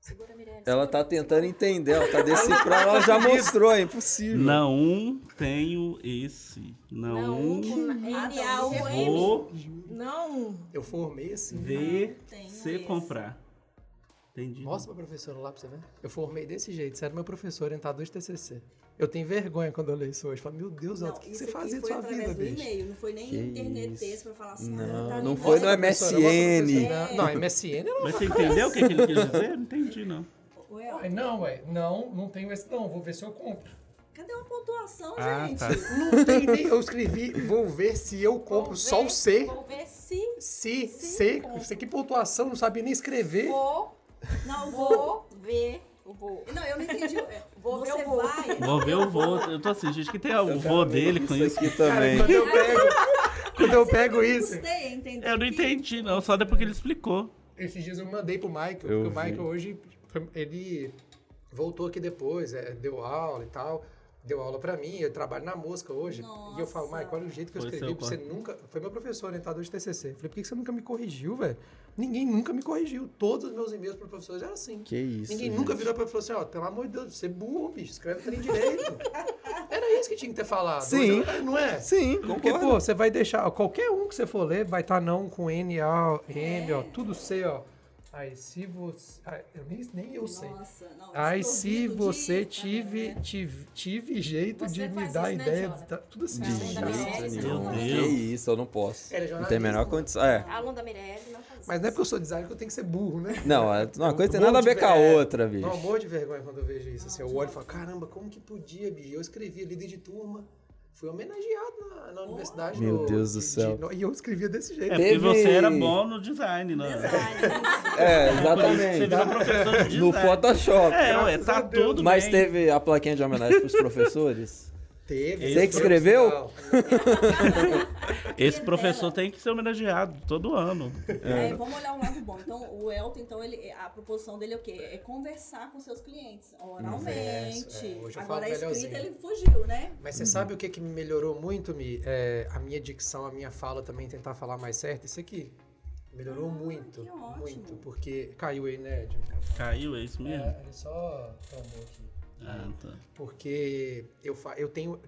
Segura, Mirelle. Ela segura. tá tentando entender, ela tá decifrando, ela já mostrou, é impossível. Não tenho esse. Não, Não, Ah, N, A, U, M. vou Não. Eu formei assim. ver tenho se esse. comprar. Entendi. Mostra pra professora lá pra você ver. Eu formei desse jeito. Você era meu professor, orientador de TCC. Eu tenho vergonha quando eu leio isso hoje. Falo, meu Deus, Não, o que, que você fazia de foi sua vida, do bicho? e-mail, não foi nem Que internet isso. texto pra falar assim. Não, ah, tá não foi no MSN. professora. Não, MSN não. Mas você entendeu o que, que ele quis dizer? Não entendi, não. Ué, Ué, Não, ué. Não, não tenho esse não. Vou ver se eu compro. cadê uma pontuação, Ah, gente? tá. Não tem nem. Eu escrevi, vou ver se eu compro Vou só ver- o C. Vou ver se Se, Se C. compro. Você que pontuação, não sabia nem escrever. vou, Não, vou. ver vou. Não, eu não entendi. É, Vou ver Você o voo. vai. Vou ver o vô. Eu tô assim, gente, que tem o vô dele com isso. aqui Cara, também. quando eu pego, quando eu pego Eu isso. entender Eu não entendi, não. Só depois que ele explicou. Esses dias eu mandei pro Michael, porque Eu o. Michael hoje, ele voltou aqui depois, é, deu aula e tal, deu aula pra mim, eu trabalho na música hoje. E eu falo, Nossa. Michael, olha o jeito que eu Foi escrevi, seu você nunca... Foi meu professor, orientador de TCC. Eu falei, por que você nunca me corrigiu, velho? Ninguém nunca me corrigiu. Todos os meus e-mails para professores eram assim. Que isso. Ninguém gente. nunca virou pra mim e falou assim, ó, pelo amor de Deus, você é burro, bicho, escreve trem direito. [LAUGHS] Era isso que tinha que ter falado. Sim. Hoje, não é? Sim, Porque, concordo. pô, você vai deixar, qualquer um que você for ler, vai estar não com N, A, M, ó, tudo C, ó. Aí, se você. eu nem, nem eu sei. Nossa, não. Aí, se você tive, É. tive, tive jeito Você de me dar isso, né, ideia. Jonathan? de tá- tudo assim. Tá, De da jeito Meu faz. Que Deus. isso, eu não posso. É Não tem a menor condição. É. Aluno da Mirelle Mas não é porque eu sou designer que eu tenho que ser burro, né? Não, é- uma Eu coisa tem nada a de ver com a ver- outra, bicho. Não, eu morro de vergonha quando eu vejo isso. Assim, eu olho e falo, caramba, como que podia, bicho? Eu escrevi líder de turma. fui homenageado na, na universidade. Meu no- Deus do de- de- céu. no- e eu escrevia desse jeito. É Teve- porque você era bom no design, né? Design. É, que Você exatamente. virou professor de No design. Photoshop. É, ué, tá tudo Mas bem. teve a plaquinha de homenagem pros professores? Teve. Você que escreveu? [LAUGHS] Esse professor tem que ser homenageado todo ano. É, vamos olhar o lado bom. Então, o Elton, então, ele, a proposição dele é o quê? É conversar com seus clientes, oralmente. Converso, é, hoje eu Agora, a escrita, ele fugiu, né? Mas você sabe o que, que me melhorou muito, Mi? É, a minha dicção, a minha fala também, tentar falar mais certo. Isso aqui. Melhorou Ah, muito. que ótimo. Muito. Porque caiu aí, né, Ed? Caiu, é isso mesmo? É, ele só tombou aqui. Ah, tá. Porque eu, fa- eu tenho.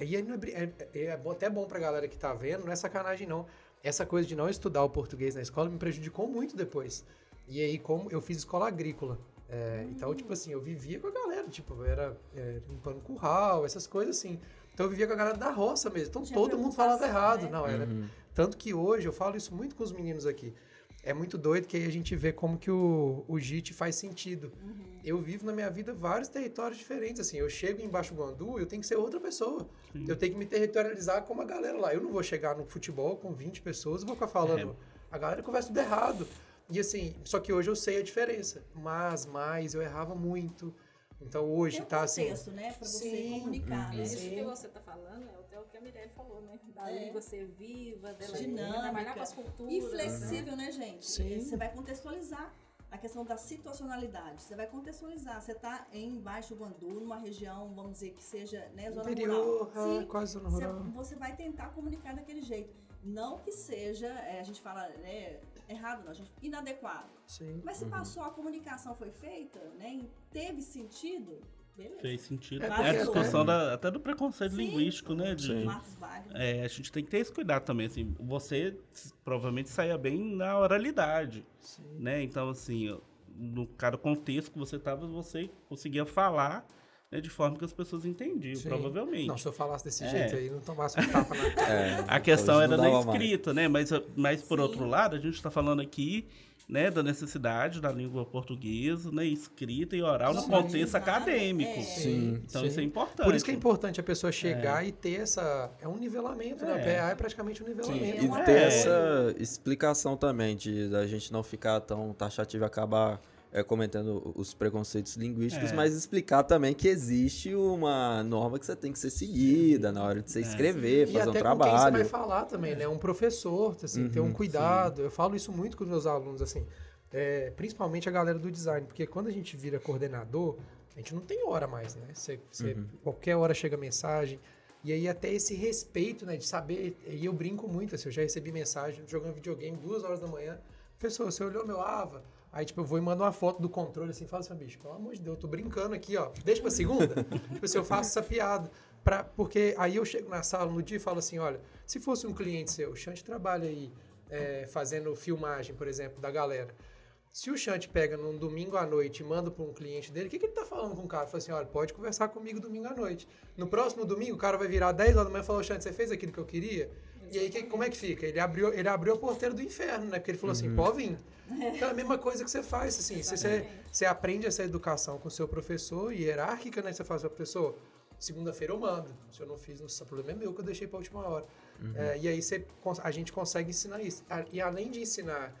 E aí não é, bri- é, é bom- até bom pra galera que tá vendo, não é sacanagem não. Essa coisa de não estudar o português na escola me prejudicou muito depois. E aí, como eu fiz escola agrícola. é, Então, tipo assim, eu vivia com a galera, tipo, eu era é, limpando curral, essas coisas assim. Então eu vivia com a galera da roça mesmo. Então Tinha todo mundo falava errado. né? Não, era. Tanto que hoje eu falo isso muito com os meninos aqui. É muito doido que aí a gente vê como que o, o JIT faz sentido. Eu vivo na minha vida vários territórios diferentes. Assim, eu chego em Baixo Guandu, eu tenho que ser outra pessoa. Eu tenho que me territorializar como a galera lá. Eu não vou chegar no futebol com 20 pessoas e vou ficar falando. A galera conversa tudo errado. E assim, só que hoje eu sei a diferença. Mas, mais, eu errava muito. Então hoje Tem um tá assim. contexto, né? Pra você Sim. comunicar, né? Isso Sim. que você está falando é até o que a Mirelle falou, né? Da É. língua ser viva, dela Dinâmica. trabalhar com as culturas. E né? flexível, né, gente? Sim. Você vai contextualizar a questão da situacionalidade. Você vai contextualizar. Você está em Baixo Guandu, numa região, vamos dizer, que seja né, zona Interior, rural. é, Sim, quase zona você, rural. você vai tentar comunicar daquele jeito. Não que seja, é, a gente fala, né, errado, não, a gente, inadequado. Sim. Mas se passou, a comunicação foi feita, né, e teve sentido, beleza. Fez sentido. É É, a discussão da- até do preconceito Sim. linguístico, né? De, Sim. É, a gente tem que ter esse cuidado também, assim, você provavelmente saia bem na oralidade, né? Então, assim, no cada contexto que você estava, você conseguia falar né, de forma que as pessoas entendiam, Sim. provavelmente. Não, se eu falasse desse É. jeito aí, não tomasse um tapa na [LAUGHS] cara. É, A questão era não na dava mais. escrita, né? Mas, mas por Sim. outro lado, a gente está falando aqui né, da necessidade da língua portuguesa, né, escrita e oral no Sim. contexto acadêmico. É. Sim, Então sim. isso é importante. Por isso que é importante a pessoa chegar e ter essa. É um nivelamento, né? O É. PA é praticamente um Sim, nivelamento. e uma ter É. essa explicação também, de a gente não ficar tão taxativo e acabar é, comentando os preconceitos linguísticos, É. mas explicar também que existe uma norma que você tem que ser seguida na hora de você escrever, E fazer um até com quem você vai trabalho. falar também, né? Um professor, assim, ter um cuidado. Eu falo isso muito com os meus alunos, assim. é, principalmente a galera do design, porque quando a gente vira coordenador, a gente não tem hora mais, né? Você, você- Qualquer hora chega mensagem. E aí até esse respeito, né? De saber. E eu brinco muito, assim, eu já recebi mensagem jogando videogame duas horas da manhã. Professor, você olhou meu AVA? Aí, tipo, eu vou e mando uma foto do controle assim, falo assim, bicho, pelo amor de Deus, eu tô brincando aqui, ó. Deixa pra segunda. tipo assim, eu faço essa piada. Pra, porque aí eu chego na sala no dia e falo assim, olha, se fosse um cliente seu, o Chante trabalha aí é, fazendo filmagem, por exemplo, da galera. Se o Chante pega num domingo à noite e manda para um cliente dele, o que, que ele tá falando com o cara? Fala assim, olha, pode conversar comigo domingo à noite. No próximo domingo, o cara vai virar 10 horas da manhã e falar, Chante, você fez aquilo que eu queria? E aí, que- como é que fica? Ele abriu, ele abriu a porteira do inferno, né? Porque ele falou assim, pode vir. Então é a mesma coisa que você faz, assim. Você, você, você aprende essa educação com o seu professor, hierárquica, né? Você fala assim, professor, segunda-feira eu mando. Se eu não fiz, não o problema é meu que eu deixei pra última hora. É, e aí você, a gente consegue ensinar isso. A- E além de ensinar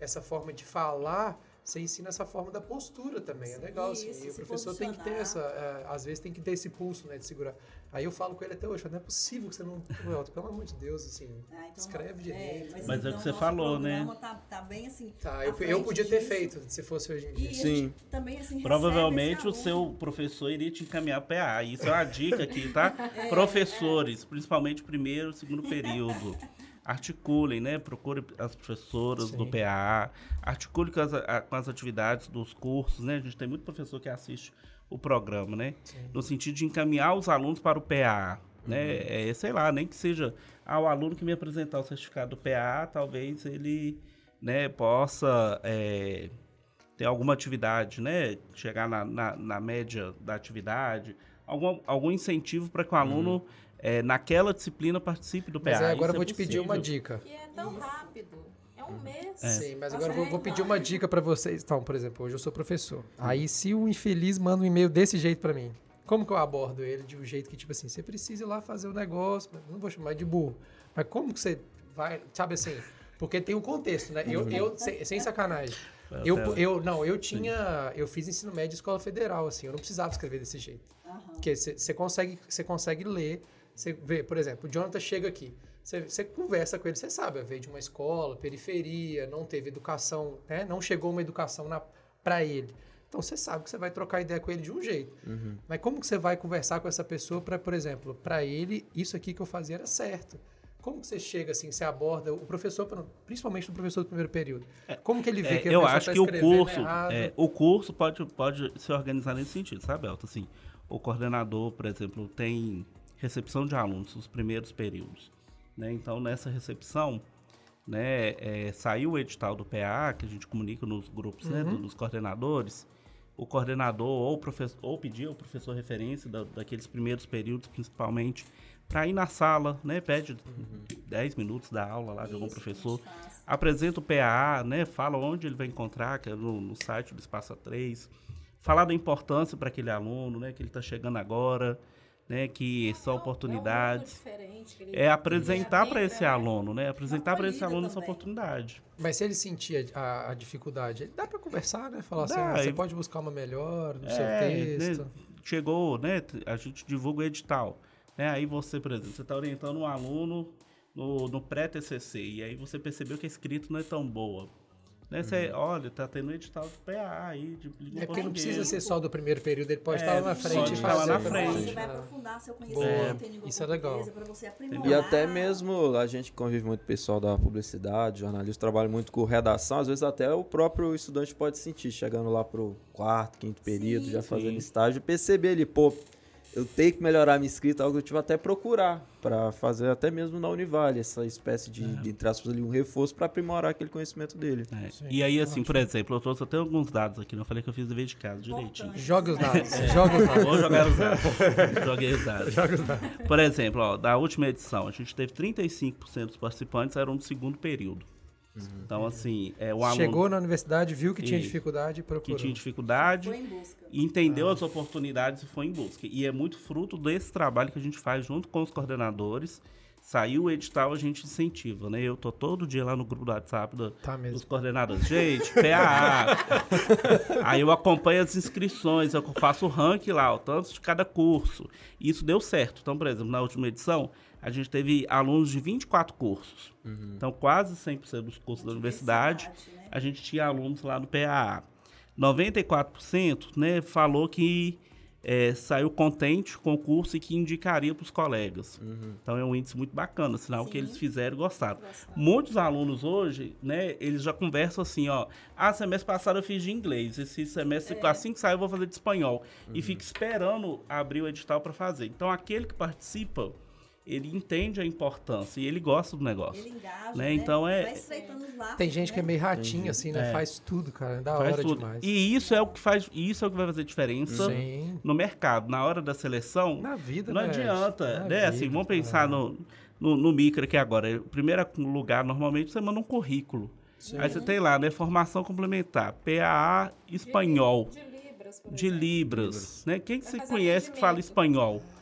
essa forma de falar, você ensina essa forma da postura também. É legal, assim. Isso, E o professor tem que ter essa. é, às vezes tem que ter esse pulso, né? De segurar. Aí eu falo com ele até hoje, não é possível que você não. Elton, pelo amor de Deus, assim. Ah, então, escreve direito. Mas é o que então você nosso falou, né? Tá, tá bem assim. Tá, eu, eu podia ter disso. feito se fosse hoje em E dia. a Sim. gente também, assim, Provavelmente o seu professor iria te encaminhar para PA. Isso é uma dica aqui, tá? [LAUGHS] É, Professores, principalmente primeiro e segundo período. Articulem, né? Procure as professoras do Sim. PA. Articule com as, a- com as atividades dos cursos, né? A gente tem muito professor que assiste o programa, né? No sentido de encaminhar os alunos para o PA. Né? É, sei lá, nem que seja ah, o aluno que me apresentar o certificado do PA, talvez ele né, possa é, ter alguma atividade, né? Chegar na, na, na média da atividade, algum, algum incentivo para que o aluno, é, naquela disciplina, participe do PA. Mas aí agora eu vou é te pedir uma dica. Que é tão rápido. É um mês. Sim, mas agora eu vou, bem vou pedir uma dica pra vocês. Então, por exemplo, hoje eu sou professor. Aí, se o infeliz manda um e-mail desse jeito pra mim, Como que eu abordo ele de um jeito que, tipo assim, você precisa ir lá fazer o negócio, mas não vou chamar de burro, mas como que você vai, sabe assim, porque tem um contexto, né? Eu, eu sem, sem sacanagem, eu, eu, não, eu tinha, eu fiz ensino médio em escola federal, assim, eu não precisava escrever desse jeito. Porque você consegue, você consegue ler, você vê, por exemplo, o Jonathan chega aqui, você conversa com ele, você sabe, veio de uma escola, periferia, não teve educação, né? Não chegou uma educação para ele. Então você sabe que você vai trocar ideia com ele de um jeito. Mas como que você vai conversar com essa pessoa para, por exemplo, para ele, isso aqui que eu fazia era certo? Como que você chega assim, você aborda o professor, principalmente o professor do primeiro período? Como que ele vê É, que a eu acho tá que o curso, é, o curso pode, pode se organizar nesse sentido, sabe, Elton? Assim, o coordenador, por exemplo, tem recepção de alunos nos primeiros períodos. Né? Então, nessa recepção, né, é, saiu o edital do PA, que a gente comunica nos grupos né, do- dos coordenadores. O coordenador ou, o professor, ou pedir ao professor referência da- daqueles primeiros períodos, principalmente, para ir na sala, né? Pede 10 minutos da aula lá de algum Isso, professor a gente faz. apresenta o PAA, né? Fala onde ele vai encontrar, que é no, no site do Espaço 3. Falar da importância para aquele aluno, né? Que ele está chegando agora, né? Que são oportunidades. É, um É apresentar para esse né? aluno, né? Apresentar para esse aluno essa também. oportunidade. Mas se ele sentir a, a- a dificuldade, dá para conversar, né? Falar assim, Dá, ah, você e- pode buscar uma melhor no É, seu texto. né, Chegou, né? A gente divulga o edital. Né? Aí você, por exemplo, você está orientando um aluno no, no pré-TCC e aí você percebeu que a escrita não é tão boa. Né? Você, olha, tá tendo edital do PA aí, de, de Uhum. É porque não precisa ser só do primeiro período, ele pode É, estar lá na frente e lá fazer. na frente. Você vai aprofundar seu conhecimento em língua Isso é legal. portuguesa para você aprimorar. E até mesmo a gente convive muito com o pessoal da publicidade, jornalismo, trabalha muito com redação, às vezes até o próprio estudante pode sentir, chegando lá pro quarto, quinto período, Sim. já fazendo Sim. estágio, perceber ali, pô, eu tenho que melhorar a minha escrita, algo que eu tive até procurar para fazer até mesmo na Univale, essa espécie de, de entre aspas, ali, um reforço para aprimorar aquele conhecimento dele. É, Sim, e aí, assim, por exemplo, eu trouxe até alguns dados aqui, não falei que eu fiz dever de casa direitinho. Joga os dados, joga os dados. Vou jogar os dados. [LAUGHS] Joguei os dados. Joga os dados. Por exemplo, ó, da última edição, a gente teve 35% dos participantes eram do segundo período. Então, assim, é, o aluno Chegou na universidade, viu que tinha Isso. dificuldade e que procurou. tinha dificuldade, Foi em busca. entendeu as oportunidades e foi em busca. E é muito fruto desse trabalho que a gente faz junto com os coordenadores. Saiu o edital, a gente incentiva, né? Eu tô todo dia lá no grupo do WhatsApp do- Tá dos coordenadores. Gente, PAA. [LAUGHS] Aí eu acompanho as inscrições, eu faço o ranking lá, o tanto de cada curso. E isso deu certo. Então, por exemplo, na última edição, a gente teve alunos de 24 cursos. Então, quase 100% dos cursos da universidade, né? a gente tinha alunos lá no PAA. 94% né, falou que é, saiu contente com o curso e que indicaria para os colegas. Então é um índice muito bacana, sinal que Sim. eles fizeram e gostaram. Gostaram. Muitos alunos hoje, né, eles já conversam assim, ó, ah, semestre passado eu fiz de inglês, esse semestre assim que sair eu vou fazer de espanhol. E fica esperando abrir o edital para fazer. Então aquele que participa, ele entende a importância e ele gosta do negócio. Ele engaja, Né, né? então é- laços, Tem gente que é né? meio ratinho, assim, né? É. Faz tudo, cara. É da Faz hora tudo. demais. E isso é o que faz, isso é o que vai fazer diferença Sim. no mercado. Na hora da seleção, Na vida, não né? adianta, Na né? Assim, vida, vamos cara. pensar no, no, no Micra aqui agora. O primeiro lugar, normalmente, você manda um currículo. Aí você tem lá, né? Formação complementar, PAA De- espanhol, De Libras, por de exemplo. Libras, né? Quem que você conhece que fala atendimento.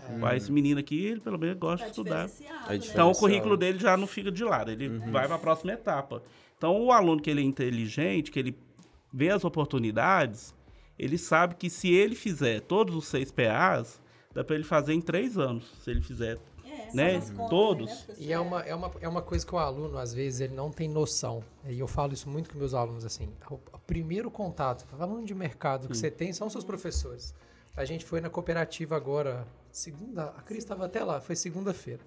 Espanhol? Uai, esse menino aqui, ele pelo menos gosta Tá de estudar. Aí né? Então o currículo dele já não fica de lado, ele vai para a próxima etapa. Então o aluno que ele é inteligente, que ele vê as oportunidades, ele sabe que se ele fizer todos os seis PAs, dá para ele fazer em três anos, se ele fizer. É, né, contas, todos. né, professor? E é uma, é, uma, é uma coisa que o aluno, às vezes, ele não tem noção. E eu falo isso muito com meus alunos, assim. O, o primeiro contato, falando de mercado, que você tem são seus professores. A gente foi na cooperativa agora, segunda, a Cris estava até lá, foi segunda-feira.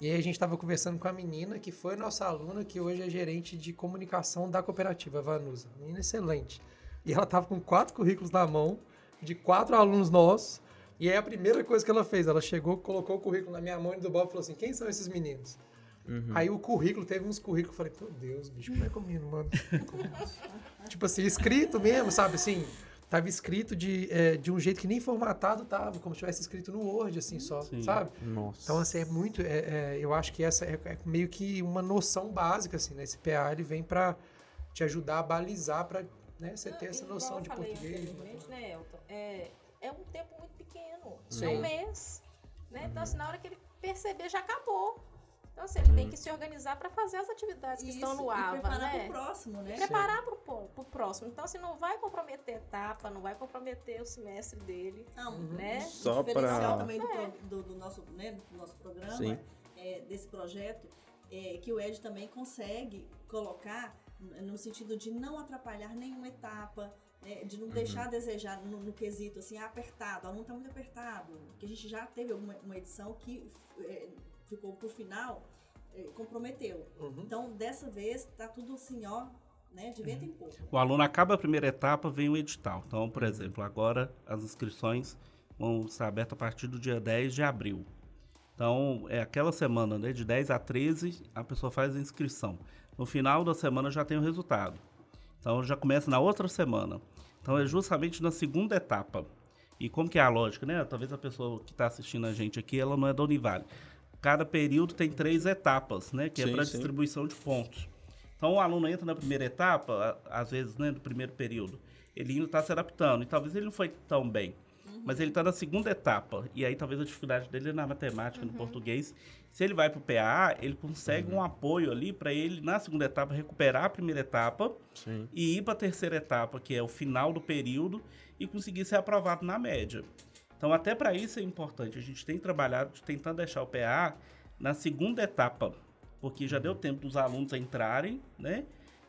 E aí a gente estava conversando com a menina, que foi nossa aluna, que hoje é gerente de comunicação da cooperativa, Vanusa. Menina excelente. E ela estava com quatro currículos na mão, de quatro alunos nossos. E aí a primeira coisa que ela fez, ela chegou, colocou o currículo na minha mão e do Bob e falou assim: quem são esses meninos? Aí o currículo, teve uns currículos, eu falei, meu Deus, bicho, como é que o menino manda? [LAUGHS] tipo assim, escrito mesmo, sabe assim? Tava escrito de, é, de um jeito que nem formatado tava, como se tivesse escrito no Word, assim, só, Sim. sabe? Nossa. Então, assim, é muito. é- é, eu acho que essa é, é meio que uma noção básica, assim, né? Esse PA ele vem pra te ajudar a balizar pra né, você ter essa noção de português. né, Elton? É, é um tempo muito pequeno. É Sim. um mês. Né? Então, assim, na hora que ele perceber, já acabou. Então, assim, ele tem que se organizar para fazer as atividades que estão no AVA, preparar né? pro próximo, né? preparar para o próximo. Então, assim, não vai comprometer a etapa, não vai comprometer o semestre dele. Não, Né? o Só diferencial pra- também do, É. do- do nosso, né, do nosso programa, Sim. é, desse projeto, é que o Ed também consegue colocar no sentido de não atrapalhar nenhuma etapa, né, de não deixar a desejar no, no quesito assim, apertado, o aluno está muito apertado. Que a gente já teve alguma uma edição que é, ficou pro final, é, comprometeu. Uhum. Então, dessa vez, tá tudo assim, ó, né, de vento em pouco. O aluno acaba a primeira etapa, vem o edital. Então, por exemplo, agora as inscrições vão estar abertas a partir do dia 10 de abril. Então, é aquela semana, né, de 10 a 13, a pessoa faz a inscrição. No final da semana já tem o resultado. Então, já começa na outra semana. Então, é justamente na segunda etapa. E como que é a lógica, né? Talvez a pessoa que está assistindo a gente aqui, ela não é da Univale. Cada período tem três etapas, né? Que é Sim, para sim. distribuição de pontos. Então, o aluno entra na primeira etapa, às vezes, né, no primeiro período, ele ainda está se adaptando. E talvez ele não foi tão bem. Mas ele está na segunda etapa. E aí, talvez a dificuldade dele é na matemática, no português. Se ele vai para o PAA, ele consegue um apoio ali para ele, na segunda etapa, recuperar a primeira etapa Sim. e ir para a terceira etapa, que é o final do período, e conseguir ser aprovado na média. Então, até para isso é importante. A gente tem trabalhado tentando deixar o PA na segunda etapa, porque já deu tempo dos alunos entrarem, né,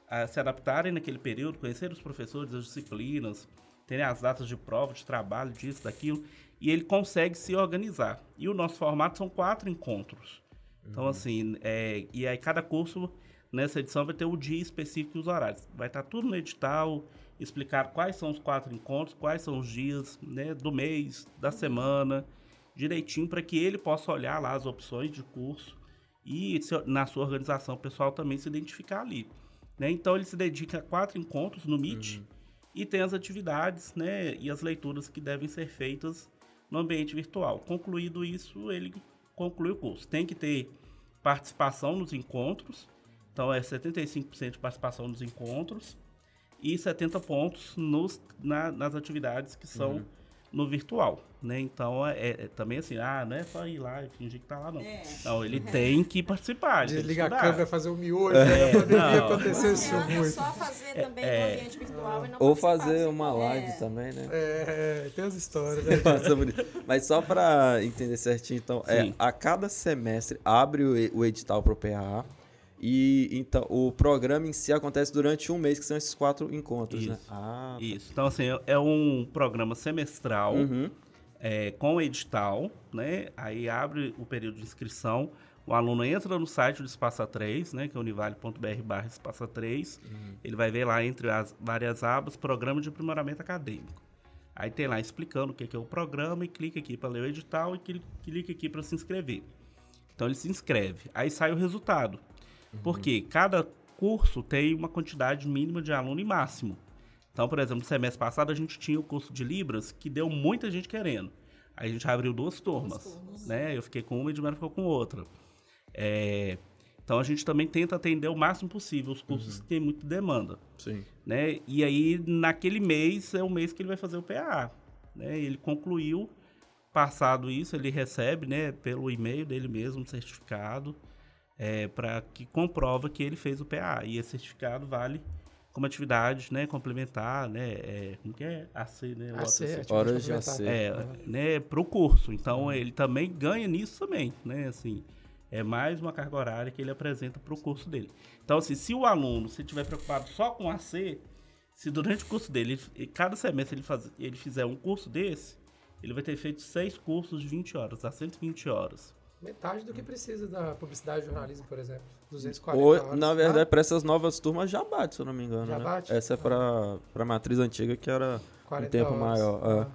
a se adaptarem naquele período, conhecer os professores, as disciplinas, terem as datas de prova, de trabalho, disso, daquilo, e ele consegue se organizar. E o nosso formato são quatro encontros. Então, assim, é, e aí cada curso nessa edição vai ter o dia específico e os horários. Vai estar tudo no edital, explicar quais são os quatro encontros, quais são os dias né, do mês, da semana, direitinho, para que ele possa olhar lá as opções de curso e na sua organização pessoal também se identificar ali. né? Então ele se dedica a quatro encontros no Meet e tem as atividades né, e as leituras que devem ser feitas no ambiente virtual. Concluído isso, ele conclui o curso. Tem que ter participação nos encontros, então é 75% de participação nos encontros e 70 pontos nos, na- nas atividades que são no virtual, né? Então é, é também assim, ah, não é só ir lá e fingir que tá lá não. É. Não, ele [LAUGHS] tem que participar. Desligar a câmera, fazer o miolho, né? É, Poderia não. acontecer isso muito. só fazer também É. no ambiente virtual e não Ou fazer uma é. live também, né? É, tem as histórias, né? [LAUGHS] Mas só para entender certinho, então, é, a cada semestre abre o, o edital para o PA e então o programa em si acontece durante um mês, que são esses quatro encontros, né? Isso. Ah, Isso. Então, assim, é- é um programa semestral Uhum. é, com edital, né? Aí abre o período de inscrição. O aluno entra no site do Espaça 3, né? Que é univale.br barra Espaça 3. Ele vai ver lá entre as várias abas, programa de aprimoramento acadêmico. Aí tem lá explicando o que que é o programa e clica aqui para ler o edital e cli- clica aqui para se inscrever. Então ele se inscreve. Aí sai o resultado. Porque cada curso tem uma quantidade mínima de aluno e máximo. Então, por exemplo, no semestre passado a gente tinha o curso de Libras que deu muita gente querendo. Aí a gente abriu duas turmas, né? Eu fiquei com uma e o Edmar ficou com outra. É, Então a gente também tenta atender o máximo possível os cursos que têm muita demanda sim. né? E aí, naquele mês, é o mês que ele vai fazer o PA, né? Ele concluiu, passado isso, ele recebe, né, pelo e-mail dele mesmo, certificado, é, para que comprova que ele fez o PA. E esse certificado vale como atividade, né, complementar, né, é, como que é? AC, né? AC, Horas de. AC. é, né, para o curso. Então, ele também ganha nisso também, né, assim, é mais uma carga horária que ele apresenta para o curso dele. Então, assim, se o aluno, se estiver preocupado só com AC, se durante o curso dele, ele- cada semestre ele, faz, ele fizer um curso desse, ele vai ter feito seis cursos de 20 horas, a 120 horas. Metade do que precisa da publicidade e jornalismo, por exemplo. 240 Ou, horas. na Ah, verdade, para essas novas turmas já bate, se eu não me engano. Já né? bate? Essa é para a matriz antiga, que era um 40 tempo horas. maior. é. Ah,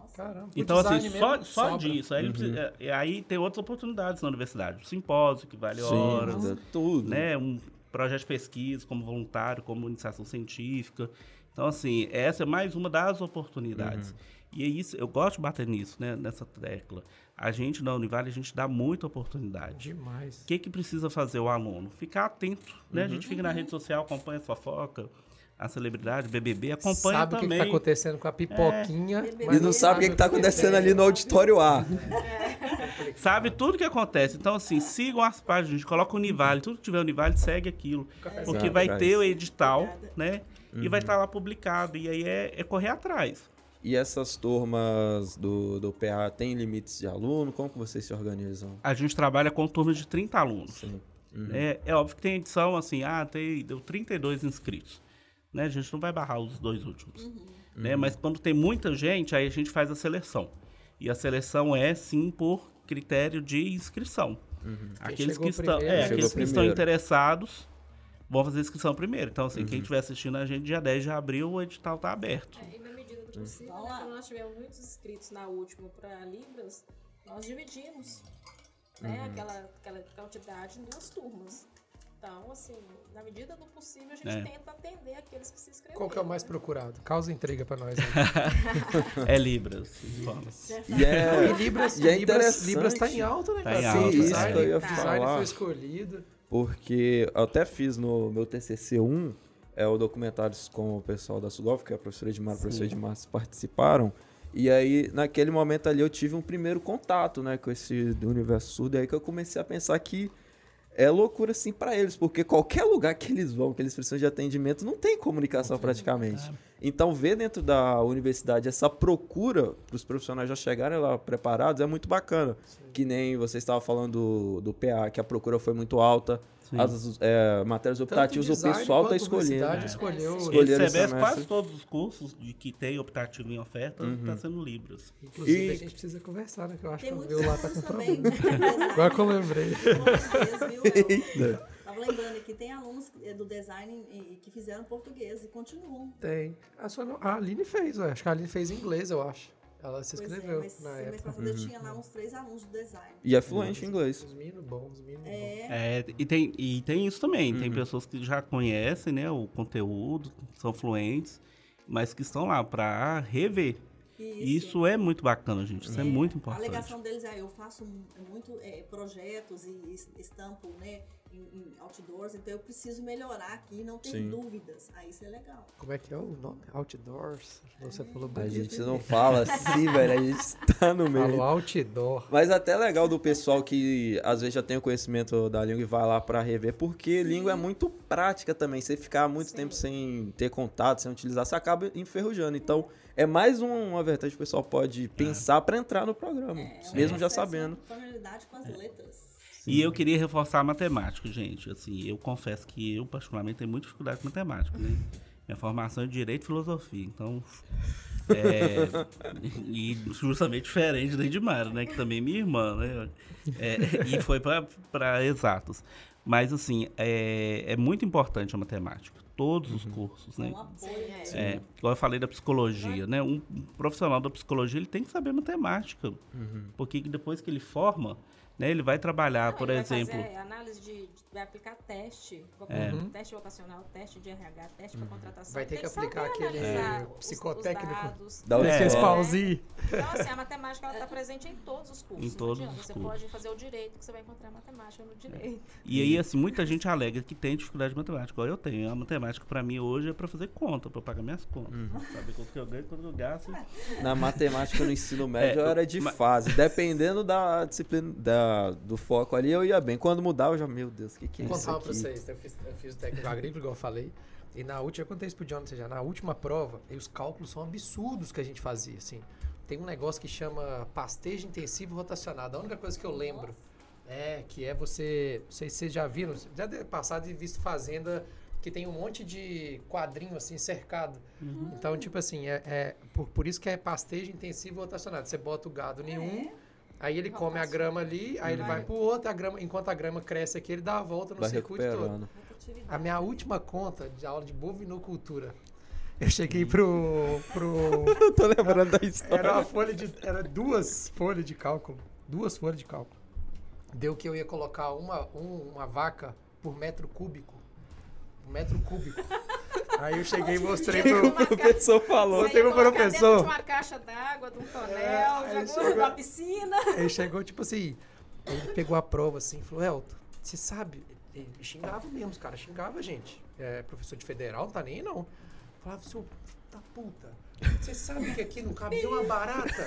Nossa. Caramba. Então, assim, só, só sobra. disso. Aí, ele precisa- é, aí tem outras oportunidades na universidade. O simpósio, que vale Sim, horas. é tudo. né, um projeto de pesquisa como voluntário, como iniciação científica. Então, assim, essa é mais uma das oportunidades. E é isso, eu gosto de bater nisso, né, nessa tecla. A gente, na Univale, a gente dá muita oportunidade. Demais. O que, que precisa fazer o aluno? Ficar atento, né? A gente fica na rede social, acompanha a fofoca, a celebridade, BBB, acompanha Sabe o que, que também. tá acontecendo com a pipoquinha. É. mas E não sabe o que, que tá o acontecendo ali no auditório A. Sabe tudo que acontece. Então, assim, sigam as páginas, gente. Coloca o Univale. Tudo que tiver Univale, segue aquilo. Porque vai ter o edital, né? E vai estar lá publicado. E aí é, é correr atrás. E essas turmas do, do PA têm limites de aluno? Como que vocês se organizam? A gente trabalha com turmas de 30 alunos. Sim. É, é óbvio que tem edição assim, ah, tem, deu 32 inscritos. Né? A gente não vai barrar os dois últimos. Né? Mas quando tem muita gente, aí a gente faz a seleção. E a seleção é, sim, por critério de inscrição. Aqueles, chegou que estão, primeiro, é, aqueles que estão interessados vão fazer inscrição primeiro. Então, assim, quem estiver assistindo a gente, dia 10 de abril, o edital está aberto. É, e né, lá. quando nós tivemos muitos inscritos na última para Libras, nós dividimos né, Uhum. aquela, aquela quantidade em duas turmas. Então, assim, na medida do possível, a gente É. tenta atender aqueles que se inscreveram. Qual que é o mais né? procurado? Causa intriga pra nós. aí. [LAUGHS] É Libras. fala. E é, E Libras, e é Libras. Libras tá em alta, né, Tá em Sim, alta, o tá. design, Isso que eu ia o design falar. foi escolhido. Porque eu até fiz no meu TCC 1, é o documentário com o pessoal da Sugolf, que a professora Edmar e a professora Edmar participaram. E aí, naquele momento ali, eu tive um primeiro contato, né, com esse universo surdo. E aí que eu comecei a pensar que é loucura, assim, para eles. Porque qualquer lugar que eles vão, que eles precisam de atendimento, não tem comunicação praticamente. Então, ver dentro da universidade essa procura para os profissionais já chegarem lá preparados é muito bacana. Que nem você estava falando do, do PA, que a procura foi muito alta. Sim. As é, matérias optativas, o design pessoal tá quanto escolhendo. publicidade escolheu. Escolheram Esse esse semestre, semestre. quase todos os cursos de que tem optativo em oferta está sendo Libras. Inclusive, E- a gente precisa conversar, né? Que eu acho Tem que o meu lá tá com problema. [LAUGHS] Agora que eu lembrei. [LAUGHS] viu? [LAUGHS] Tava lembrando que tem alunos eh, do design que fizeram português e continuam. Tem. A, sua, a Aline fez, eu acho que a Aline fez em inglês, eu acho. Ela se Pois inscreveu é, mas na semestre época. passado eu tinha lá uns três alunos do design. E é fluente em inglês. Os meninos bons, os meninos bons. É, É, e, tem, e tem isso também. Tem pessoas que já conhecem né, o conteúdo, são fluentes, mas que estão lá para rever. E Isso é muito bacana, gente. Isso é, muito A importante. alegação deles é, eu faço mu- muito eh, projetos e es- estampo, né, em, em outdoors, então eu preciso melhorar aqui, não tenho Sim. dúvidas. Aí isso é legal. Como é que é o nome? Outdoors. Você falou A bonito. gente não fala assim, [LAUGHS] velho. A gente tá no Falou meio. outdoor. Mas até legal do pessoal que às vezes já tem o conhecimento da língua e vai lá pra rever, porque língua é muito prática também. Você ficar muito Sim. tempo sem ter contato, sem utilizar, você acaba enferrujando. Então, é mais um- uma vertente que o pessoal pode pensar pra entrar no programa, É, mesmo já sabendo. Familiaridade com as letras. E eu queria reforçar a matemática, gente. Assim, eu confesso que eu, particularmente, tenho muita dificuldade com matemática, né? Minha formação é de Direito e Filosofia, então... É, [LAUGHS] e justamente diferente da Edmara, né? Que também é minha irmã, né? É, e foi para exatos. Mas, assim, é, é muito importante a matemática. Todos os cursos, né? Um apoio. né? É, igual eu falei da psicologia, né? Um profissional da psicologia, ele tem que saber matemática. Porque depois que ele forma, né? Ele vai trabalhar, Não, por ele exemplo... Vai fazer análise de, vai aplicar teste, É. teste vocacional, teste de RH, teste para contratação. Vai ter Tem que aplicar aquele os- psicotécnico. Os. Dá o É. Pauzinhos. Então, assim, a matemática ela está presente em todos os cursos. Em não todos adianta. os Você cursos. pode fazer o direito, que você vai encontrar matemática no direito. E aí, assim, muita gente alega que tem dificuldade de matemática. Eu tenho. A matemática, pra mim, hoje é pra fazer conta, pra pagar minhas contas. Saber quanto que eu ganho, quanto que eu gasto. Na matemática no ensino médio É, eu era de fase. Dependendo da disciplina, da, do foco ali, eu ia bem. Quando mudava, eu já, meu Deus, que, que é Vou isso contar pra aqui? vocês. Eu fiz, eu fiz o técnico agrícola, igual eu falei. E na última, eu contei isso pro Jonathan já. Na última prova, e os cálculos são absurdos que a gente fazia, assim. Tem um negócio que chama pastejo intensivo rotacionado. A única coisa que eu lembro é que é você. Não sei se vocês já viram, já deve passar de visto fazenda que tem um monte de quadrinho assim cercado. Então, tipo assim, é, é por, por isso que é pastejo intensivo rotacionado. Você bota o gado em um, aí ele come a grama ali, aí ele vai pro outro, a grama, enquanto a grama cresce aqui, ele dá a volta no Vai circuito todo. A minha última conta de aula de bovinocultura, eu cheguei pro. pro [LAUGHS] Eu tô lembrando da história. era uma folha de. Era duas folhas de cálculo. Duas folhas de cálculo. Deu que eu ia colocar uma, um- uma vaca por metro cúbico. Um metro cúbico. [LAUGHS] Aí eu cheguei e [LAUGHS] mostrei pro. O professor falou. Você pro professor. de uma caixa d'água, de um tonel, aí jogou chegou- numa piscina. Aí chegou, tipo assim, ele pegou a prova assim falou, Elton, você sabe, Ele xingava mesmo, os caras xingavam a gente. É, professor de federal, não tá nem aí, não. Falava, seu da puta, você sabe que aqui não cabe uma barata?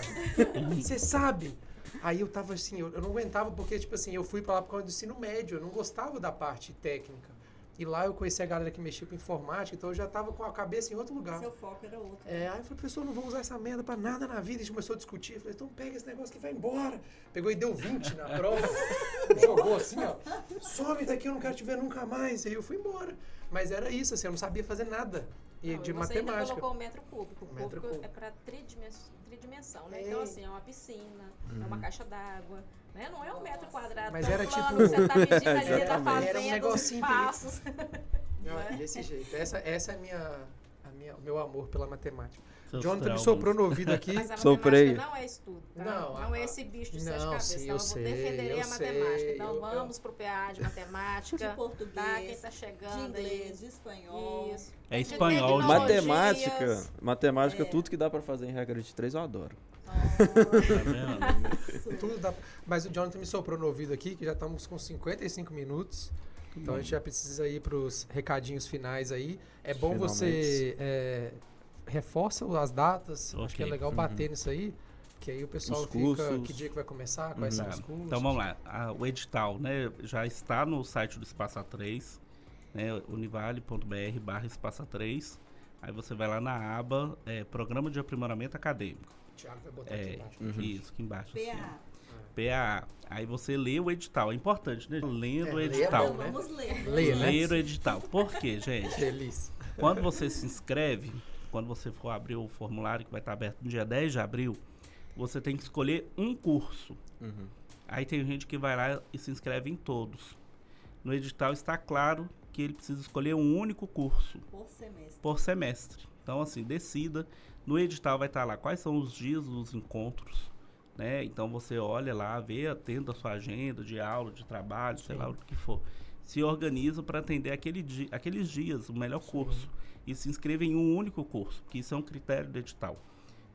Você sabe? Aí eu tava assim, eu, eu não aguentava porque, tipo assim, eu fui pra lá por causa do ensino médio, eu não gostava da parte técnica. E lá eu conheci a galera que mexia com informática, então eu já tava com a cabeça em outro lugar. Seu foco era outro. É, aí eu falei, professor, não vou usar essa merda pra nada na vida. A gente começou a discutir. Eu falei, então pega esse negócio que vai embora. Pegou e deu 20 na prova. [LAUGHS] jogou assim, ó. Some daqui, eu não quero te ver nunca mais. E aí eu fui embora. Mas era isso, assim, eu não sabia fazer nada. E Não, de você matemática. colocou o metro cúbico. O O metro cúbico é para tridimensão, tridimensão, né? É. Então, assim, é uma piscina, é uma caixa d'água, né? Não é um metro quadrado Mas tão era plano, tipo- Você tá [LAUGHS] medindo ali da fazenda, Era um negocinho passos. [LAUGHS] Não, é? desse jeito. Essa, essa é a minha, a minha, o meu amor pela matemática. Seus Jonathan me soprou no ouvido aqui. Mas a Soprei. matemática não é estudo, tá? Não, Não, a- é esse bicho de sete Não, cabeças. sim, então, eu eu vou sei, defender eu a matemática. sei, Então, eu- eu- vamos pro PA de [LAUGHS] matemática. De português, Tá? Quem tá de chegando inglês, aí. de espanhol. Isso. É De espanhol. Matemática, matemática, É. tudo que dá pra fazer em regra de três eu adoro. Tá vendo? Tudo dá- Mas o Jonathan me soprou no ouvido aqui, que já estamos com 55 minutos. Então a gente já precisa ir para os recadinhos finais aí. É bom você é, reforça as datas. Acho que é legal bater nisso aí. Que aí o pessoal Os fica. cursos. Que dia que vai começar? Quais são Tá. os cursos? Então vamos lá. A- o edital né, já está no site do Espaço A3, né, univale.br barra Espaço A3. Aí você vai lá na aba é, Programa de Aprimoramento Acadêmico. O Thiago vai botar aqui É, embaixo. Uhum. isso, aqui embaixo. assim, ó. PA. PA. Aí você lê o edital. É importante, né? Lendo É, o é edital. bom, né? Vamos ler. Lê, né? Ler o edital. Por quê, [LAUGHS] gente? Feliz. Quando você se inscreve, quando você for abrir o formulário que vai estar aberto no dia 10 de abril, você tem que escolher um curso. Uhum. Aí tem gente que vai lá e se inscreve em todos. No edital está claro que ele precisa escolher um único curso Por semestre. por semestre. Então, assim, decida. No edital vai estar lá quais são os dias dos encontros, né? Então você olha lá, vê, atenda a sua agenda de aula, de trabalho, sei Sim. lá o que for. Se organiza para atender aquele dia, aqueles dias, o melhor curso. E se inscreva em um único curso, que isso é um critério do edital.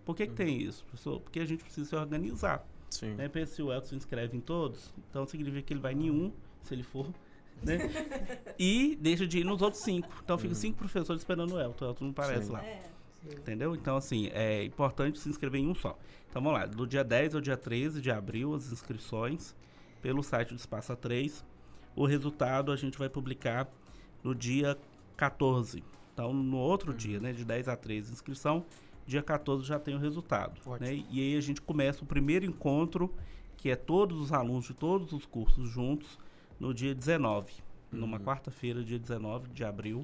Por que, que tem isso, professor? Porque a gente precisa se organizar. Sim. Né? Pensa se o Elton se inscreve em todos, então significa que ele vai em um, se ele for, né? [LAUGHS] e deixa de ir nos outros cinco. Então fica cinco professores esperando o Elton. O Elton não aparece Sim. lá. É. Entendeu? Então, assim, é importante se inscrever em um só. Então, vamos lá. Do dia 10 ao dia 13 de abril, as inscrições pelo site do Espaço A3. O resultado a gente vai publicar no dia 14. Então, no outro dia, né? De 10 a 13, inscrição. Dia 14 já tem o resultado. Né? E aí a gente começa o primeiro encontro, que é todos os alunos de todos os cursos juntos, no dia 19. Numa quarta-feira, dia 19 de abril.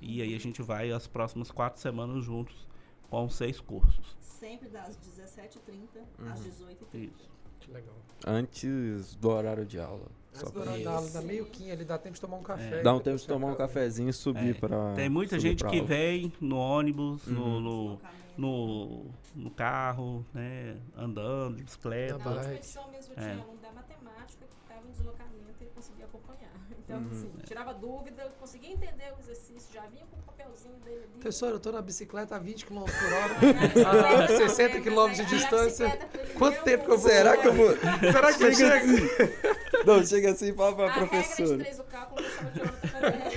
E aí a gente vai as próximas quatro semanas juntos com seis cursos. Sempre das 17h30 às 18h30. Isso. Que legal. Antes do horário de aula. Só pra- dá meio quinho ali, dá tempo de tomar um café. É. Dá um tempo de tomar um cafezinho e subir É. pra. Tem muita gente que aula. vem no ônibus, no, Uhum. no, Deslocamento. no, no carro, né? Andando, de bicicleta. Na última edição mesmo eu É. tinha aluno da matemática que estava em deslocamento e ele conseguia acompanhar. [LAUGHS] Então, Uhum. assim, tirava dúvida, conseguia entender o exercício, já vinha com o papelzinho dele ali. Professor, eu tô na bicicleta a 20 km por hora, a aí, 60 aí, km de distância. Quanto tempo que eu vou? Será que eu vou. Será que eu chego? [LAUGHS] [LAUGHS] [LAUGHS] Não, chega assim e fala pra A regra de professora. três do cálculo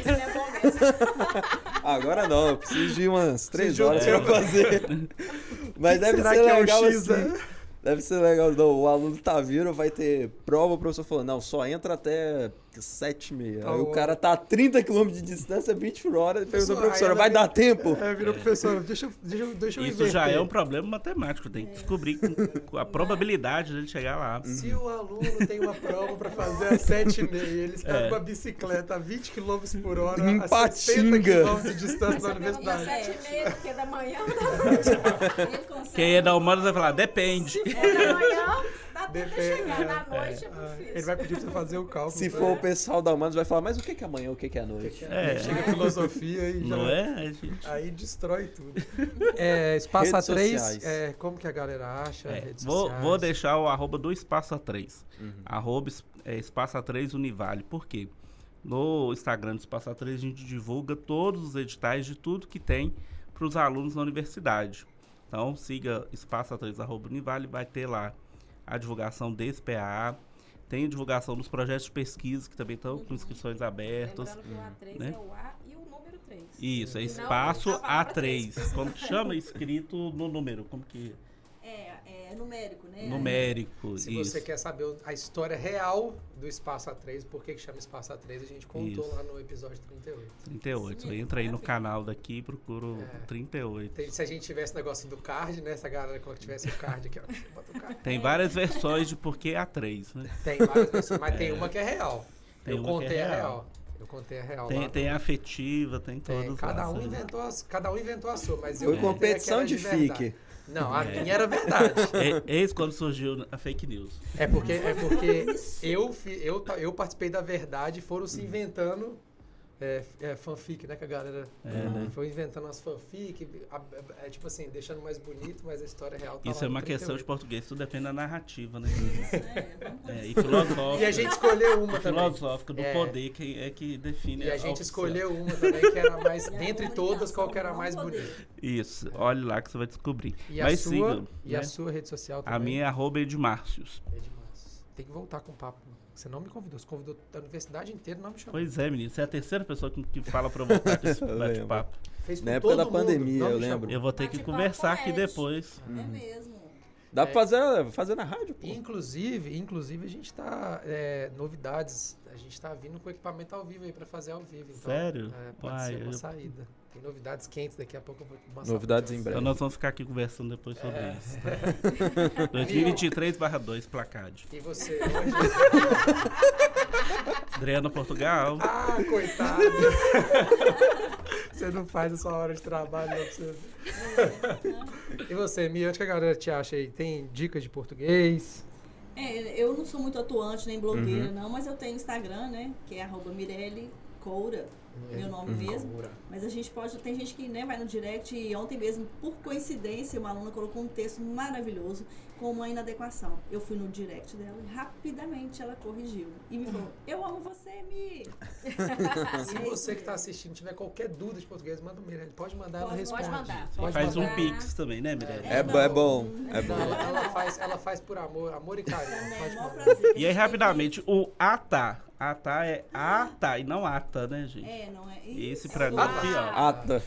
não é bom mesmo. [LAUGHS] Agora não, eu preciso de umas três um horas pra fazer. [LAUGHS] Mas deve Será ser que é o legal X, assim. né? Deve ser legal. Não, o aluno tá vindo, vai ter prova, o professor falou, não, só entra até 7 e meia. Tá Aí o cara tá a 30 km de distância, 20 por hora, e perguntou, Professor, professora, vai dar tempo? É, virou professor. Deixa, eu- deixa, eu- deixa eu Isso já inverter. é um problema matemático, tem que descobrir com- com a probabilidade dele chegar lá. Se o aluno tem uma prova para fazer às 7h30 e ele está É. com a bicicleta a 20 km por hora, Em a 60 Patinga. km de distância da universidade. sete e meia, porque é da manhã, [LAUGHS] Ele consegue. Quem é da humanas vai falar, depende. é da manhã, [LAUGHS] tá chegar é, da noite, é, Ah, muito ele vai pedir pra você fazer o cálculo. Se pra- for o pessoal da Humanos, vai falar, mas o que que é amanhã, o que que é noite? É. Chega a filosofia e já... Não é? A gente- Aí destrói tudo. [LAUGHS] É, Espaço Redes A3, sociais. é, como que a galera acha? É, vou, vou deixar o arroba do Espaço A3. Uhum. Arroba es- é, Espaço A3 Univale. Por quê? No Instagram do Espaço A3 a gente divulga todos os editais de tudo que tem para os alunos na universidade. Então siga Espaço A3 arroba Univale, vai ter lá a divulgação desse PAA. Tem divulgação dos projetos de pesquisa que também estão com inscrições abertas. Lembrando que o A3 né? é o A e o número 3. Isso, é Não, espaço a palavra A3. três. Como que [LAUGHS] chama escrito no número? Como que. É, é numérico, né? Numérico. Se isso. você quer saber a história real do Espaço A3, por que, chama Espaço A3, a gente contou Isso. lá no episódio 38. 38. Isso mesmo, Entra aí no canal daqui e procura o É. 38. Tem- se a gente tivesse negócio do card, né? Se a galera que tivesse o card aqui, ó. [LAUGHS] Bota o card. Tem várias versões de por que A3, né? Tem várias versões, mas tem uma que é real. Tem Eu que é contei a real. real. Eu contei a real. Tem, lá. tem a afetiva, tem Tem, todas cada um sabe? inventou as, cada um inventou a sua, mas eu Foi contei a competição de fique. Não, a É. minha era verdade. É, eis quando surgiu a fake news. É porque, é porque [LAUGHS] eu, eu, eu participei da verdade e foram se inventando é, é, fanfic, né? Que a galera É, né? foi inventando umas fanfic, a- a- é, tipo assim, deixando mais bonito, mas a história real tá Isso lá é uma questão de 38. português, tudo depende da narrativa, né? Isso, com É, e filosófica. E a gente escolheu uma também. filosófica do É. poder que é que define E a gente oficial. escolheu uma também que era mais, a dentre todas, qual que era a mais bonita. Isso, olhe lá que você vai descobrir. E a Mas sua, sigam. e né? a sua rede social também. A minha é arroba Edmárcios. É demais. Tem que voltar com o papo. Você não me convidou, você convidou a universidade inteira, não me chamou. Pois é, menino. Você é a terceira pessoa que, que fala pra eu voltar com esse [LAUGHS] bate-papo. Na época da mundo, pandemia, eu lembro. chamou. Eu vou ter que conversar aqui Ed. depois. É mesmo. Dá pra fazer, fazer na rádio, pô. Inclusive, inclusive a gente tá é, novidades, a gente tá vindo com equipamento ao vivo aí pra fazer ao vivo. Então, Sério? É, pode Uai, ser uma eu- saída. Tem novidades quentes daqui a pouco eu vou mostrar Novidades em breve. Então nós vamos ficar aqui conversando depois sobre É. isso. Tá? 2023/2 Placade. E você hoje? Adriana Portugal. ah, coitado. Você não faz a sua hora de trabalho, não pra você ver. E você, Mia, onde que a galera te acha aí? Tem dicas de português? É, eu não sou muito atuante nem blogueira, Uhum. não, mas eu tenho Instagram, né? Que é arroba Mirelle Coura, meu nome Uhum. mesmo. Coura. Mas a gente pode. Tem gente que né, vai no direct e ontem mesmo, por coincidência, uma aluna colocou um texto maravilhoso com uma inadequação. Eu fui no direct dela e rapidamente ela corrigiu. E me falou: Eu amo você, Mi! [LAUGHS] Se é você que está assistindo tiver qualquer dúvida de português, manda um Mirelle. Pode mandar, ela Pode- responde. pode mandar. Pode Faz um mandar. pix também, né, Mirella? É, bo- é bom, é Não, bom. ela, ela faz, ela faz por amor, amor e carinho. A E aí, rapidamente, o ATA. ATA é ATA e não ATA, né, gente? É, não é? Esse Isso. pra mim é pior. Ata.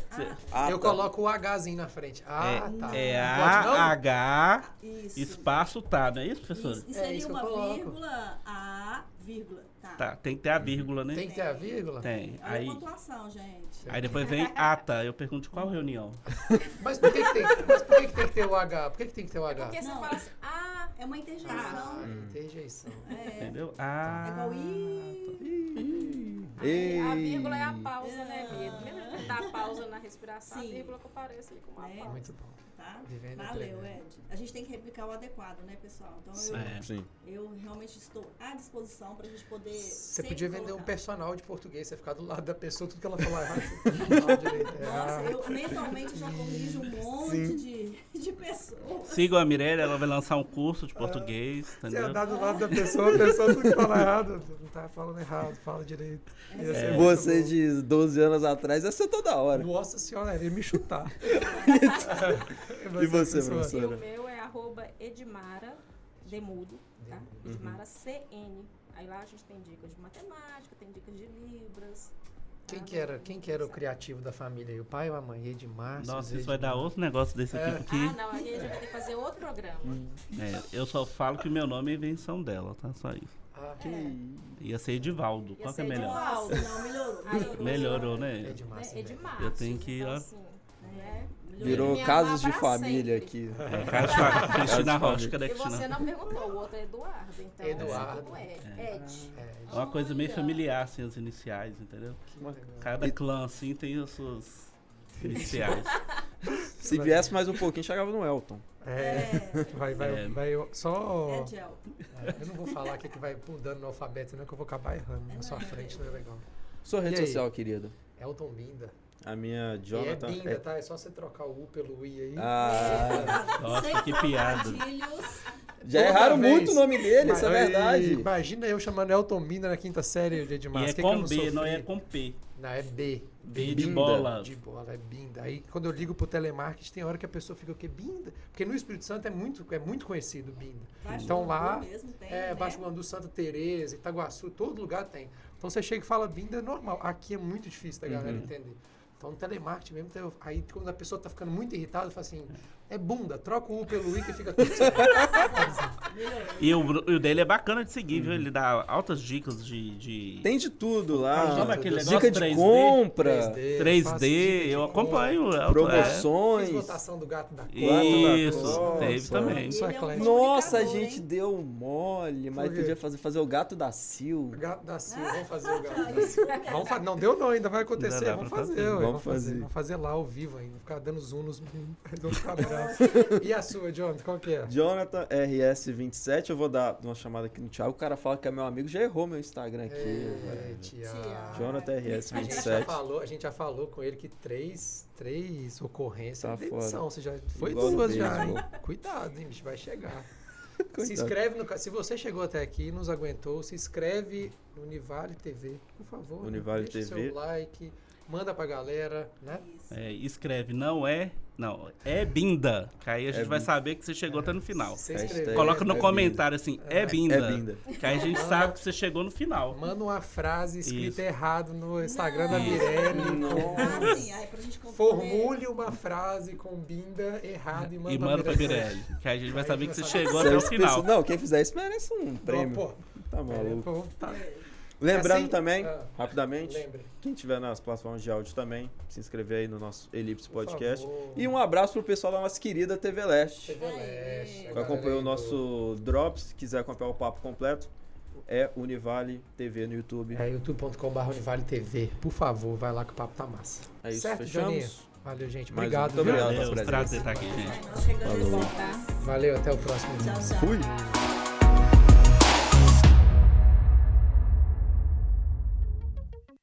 Ata. Eu coloco o Hzinho na frente. Ah, tá. É pode não? AH Isso. espaço tá, não é isso, professora? Isso, e É seria isso que eu uma vírgula, a vírgula. Tá. Tá, tem que ter a vírgula, né? Tem que ter a vírgula? Tem. Olha Aí, a pontuação, gente. aí depois vem [LAUGHS] ATA. Eu pergunto de qual reunião? [LAUGHS] Mas por que, que tem, mas por que, que tem que ter o H? Por que, que tem que ter o H? Porque você fala assim, ah, É uma interjeição. Ah, interjeição. É. Entendeu? É Ah. igual i. Ei. a vírgula é a pausa, né, a pausa na respiração? A Sim. vírgula que aparece ali com uma É. pausa. Muito bom. Tá? Vivendo Valeu. Ed. A gente tem que replicar o adequado, né, pessoal? Então eu, É. Sim. eu realmente estou à disposição pra gente poder. Você podia vender um colocar. personal de português, você ficar do lado da pessoa, tudo que ela falar errado. [LAUGHS] você. É, Nossa, ah, eu mentalmente já corrijo um monte de, de pessoas. Sigam a Mirella, ela vai lançar um curso de português, Você entendeu? andar do lado da pessoa, a pessoa tudo que fala errado. Não tá falando errado, fala direito. É. muito Você de 12 anos atrás, essa é toda hora. Nossa senhora, ele ia me chutar. [LAUGHS] E você, E professora? o meu é arroba Edmara Demudo, tá? Edmara CN. Aí lá a gente tem dicas de matemática, tem dicas de Libras. Quem que era, quem que era o criativo da família aí? O pai ou a mãe? Edmar? Nossa, isso vai dar outro negócio desse É. tipo Ah, aqui. não, aí a gente vai ter que fazer outro programa. É, eu só falo que meu nome é invenção dela, tá? Só isso. Ah, Ia ser Edivaldo. Ia Qual que é melhor? Nossa, não, melhorou. [LAUGHS] Melhorou, né? Edmar. né, sim, Edmar. Eu tenho que, então, ó. assim, né? Virou casos de família sempre. aqui. É, cara de fa- Cristina Caso Rocha, cadê a E você Cristina? não perguntou, o outro é Eduardo, então Eduardo. como é? Ed. É, É uma coisa meio familiar, assim, as iniciais, entendeu? legal. Cada clã, assim, tem as suas [LAUGHS] iniciais. Se viesse mais um pouquinho, chegava no Elton. É, [LAUGHS] vai, vai, É. vai só. É gel. É, eu não vou falar aqui que vai mudando no alfabeto, não, que eu vou acabar errando. Na sua frente não é legal. Sua rede E aí? social, querida? Elton Binda. A minha E é Jonathan. Binda, é- tá? É só você trocar o U pelo I aí. Ah, [LAUGHS] Nossa, que piada. Já erraram vez. muito o nome dele, isso é verdade. Imagina eu chamando Elton Binda na quinta série de E Edmar. é que que com não B, não é com P. Não, é B. B de Binda. bola. De bola, é Binda. Aí quando eu ligo pro telemarketing, tem hora que a pessoa fica o quê? Binda? Porque no Espírito Santo é muito, é muito conhecido Binda. Baixo Então lá, mesmo tem, é, né? Baixo Guandu, Santa Teresa, Itaguaçu, todo lugar tem. Então você chega e fala Binda é normal. Aqui é muito difícil da galera Uhum. entender. Então no telemarketing mesmo, tem- aí quando a pessoa tá ficando muito irritada, fala assim, é bunda, troca o U pelo I que fica tudo certo. [LAUGHS] E o, e o dele é bacana de seguir, viu? Ele dá altas dicas de. de Tem de tudo lá. Chama aquele Dica negócio de 3D? compra, 3D, faço dica de eu compra. acompanho. eu- é. Fiz promoções. votação do gato da Isso, Nossa. teve também. Sou Ele é um eclético. Nossa, a gente hein? deu mole, mas podia fazer, fazer o gato da Sil. Gato da Silva, vamos fazer o gato [LAUGHS] da Silva. Vamos fa- não deu não, ainda vai acontecer, vamos fazer, fazer. Vamos fazer. fazer. Vamos fazer lá ao vivo ainda, ficar dando zoom nos meninos, eles vão ficar [LAUGHS] bravos. E a sua, Jonathan, qual que é? Jonathan RS27, eu vou dar uma chamada aqui no Thiago. O cara fala que é meu amigo, já errou meu Instagram aqui. É, velho. Tiago. Jonathan A gente, já RS27. falou, a gente já falou com ele que três, três ocorrências Tá de demissão. fora. Você já foi Igual duas já. Cuidado, hein, bicho, vai chegar. [LAUGHS] Se Coitado. inscreve no Se você chegou até aqui e nos aguentou, se inscreve no Univale TV, por favor. né? Univale Deixa TV. seu like, manda pra galera, né? É, escreve, não é. Não, é binda. Que aí a gente É vai binda. saber que você chegou até no final. Inscrever, Coloca no é comentário assim, é binda. É binda. Que aí a gente sabe que você chegou no final. Manda uma frase escrita Isso. errado no Instagram da Não. Mirelle. Sim, aí pra gente conferir. Formule uma frase com binda errada e manda, E manda pra Mirelle. Mirelle. Que aí a gente vai Aí saber que você chegou até o final. Não, quem fizer isso merece um Não, prêmio. pô, Tá maluco. pô, tá. Lembrando Assim, também, ah, rapidamente, Lembre. quem tiver nas plataformas de áudio também, se inscrever aí no nosso Elipse Por Podcast. favor. E um abraço pro pessoal da nossa querida TV Leste. TV Leste. a Que acompanhou o nosso Drops, se quiser acompanhar o papo completo, é Univale TV no YouTube. É youtube.com.br Univale TV. Por favor, vai lá que o papo tá massa. É isso, certo, fechamos? Joninha? Valeu, gente. Mais Obrigado. obrigado. Valeu, prazer estar aqui, gente. Volta. Valeu, até o próximo. Tchau, vídeo. tchau. Fui!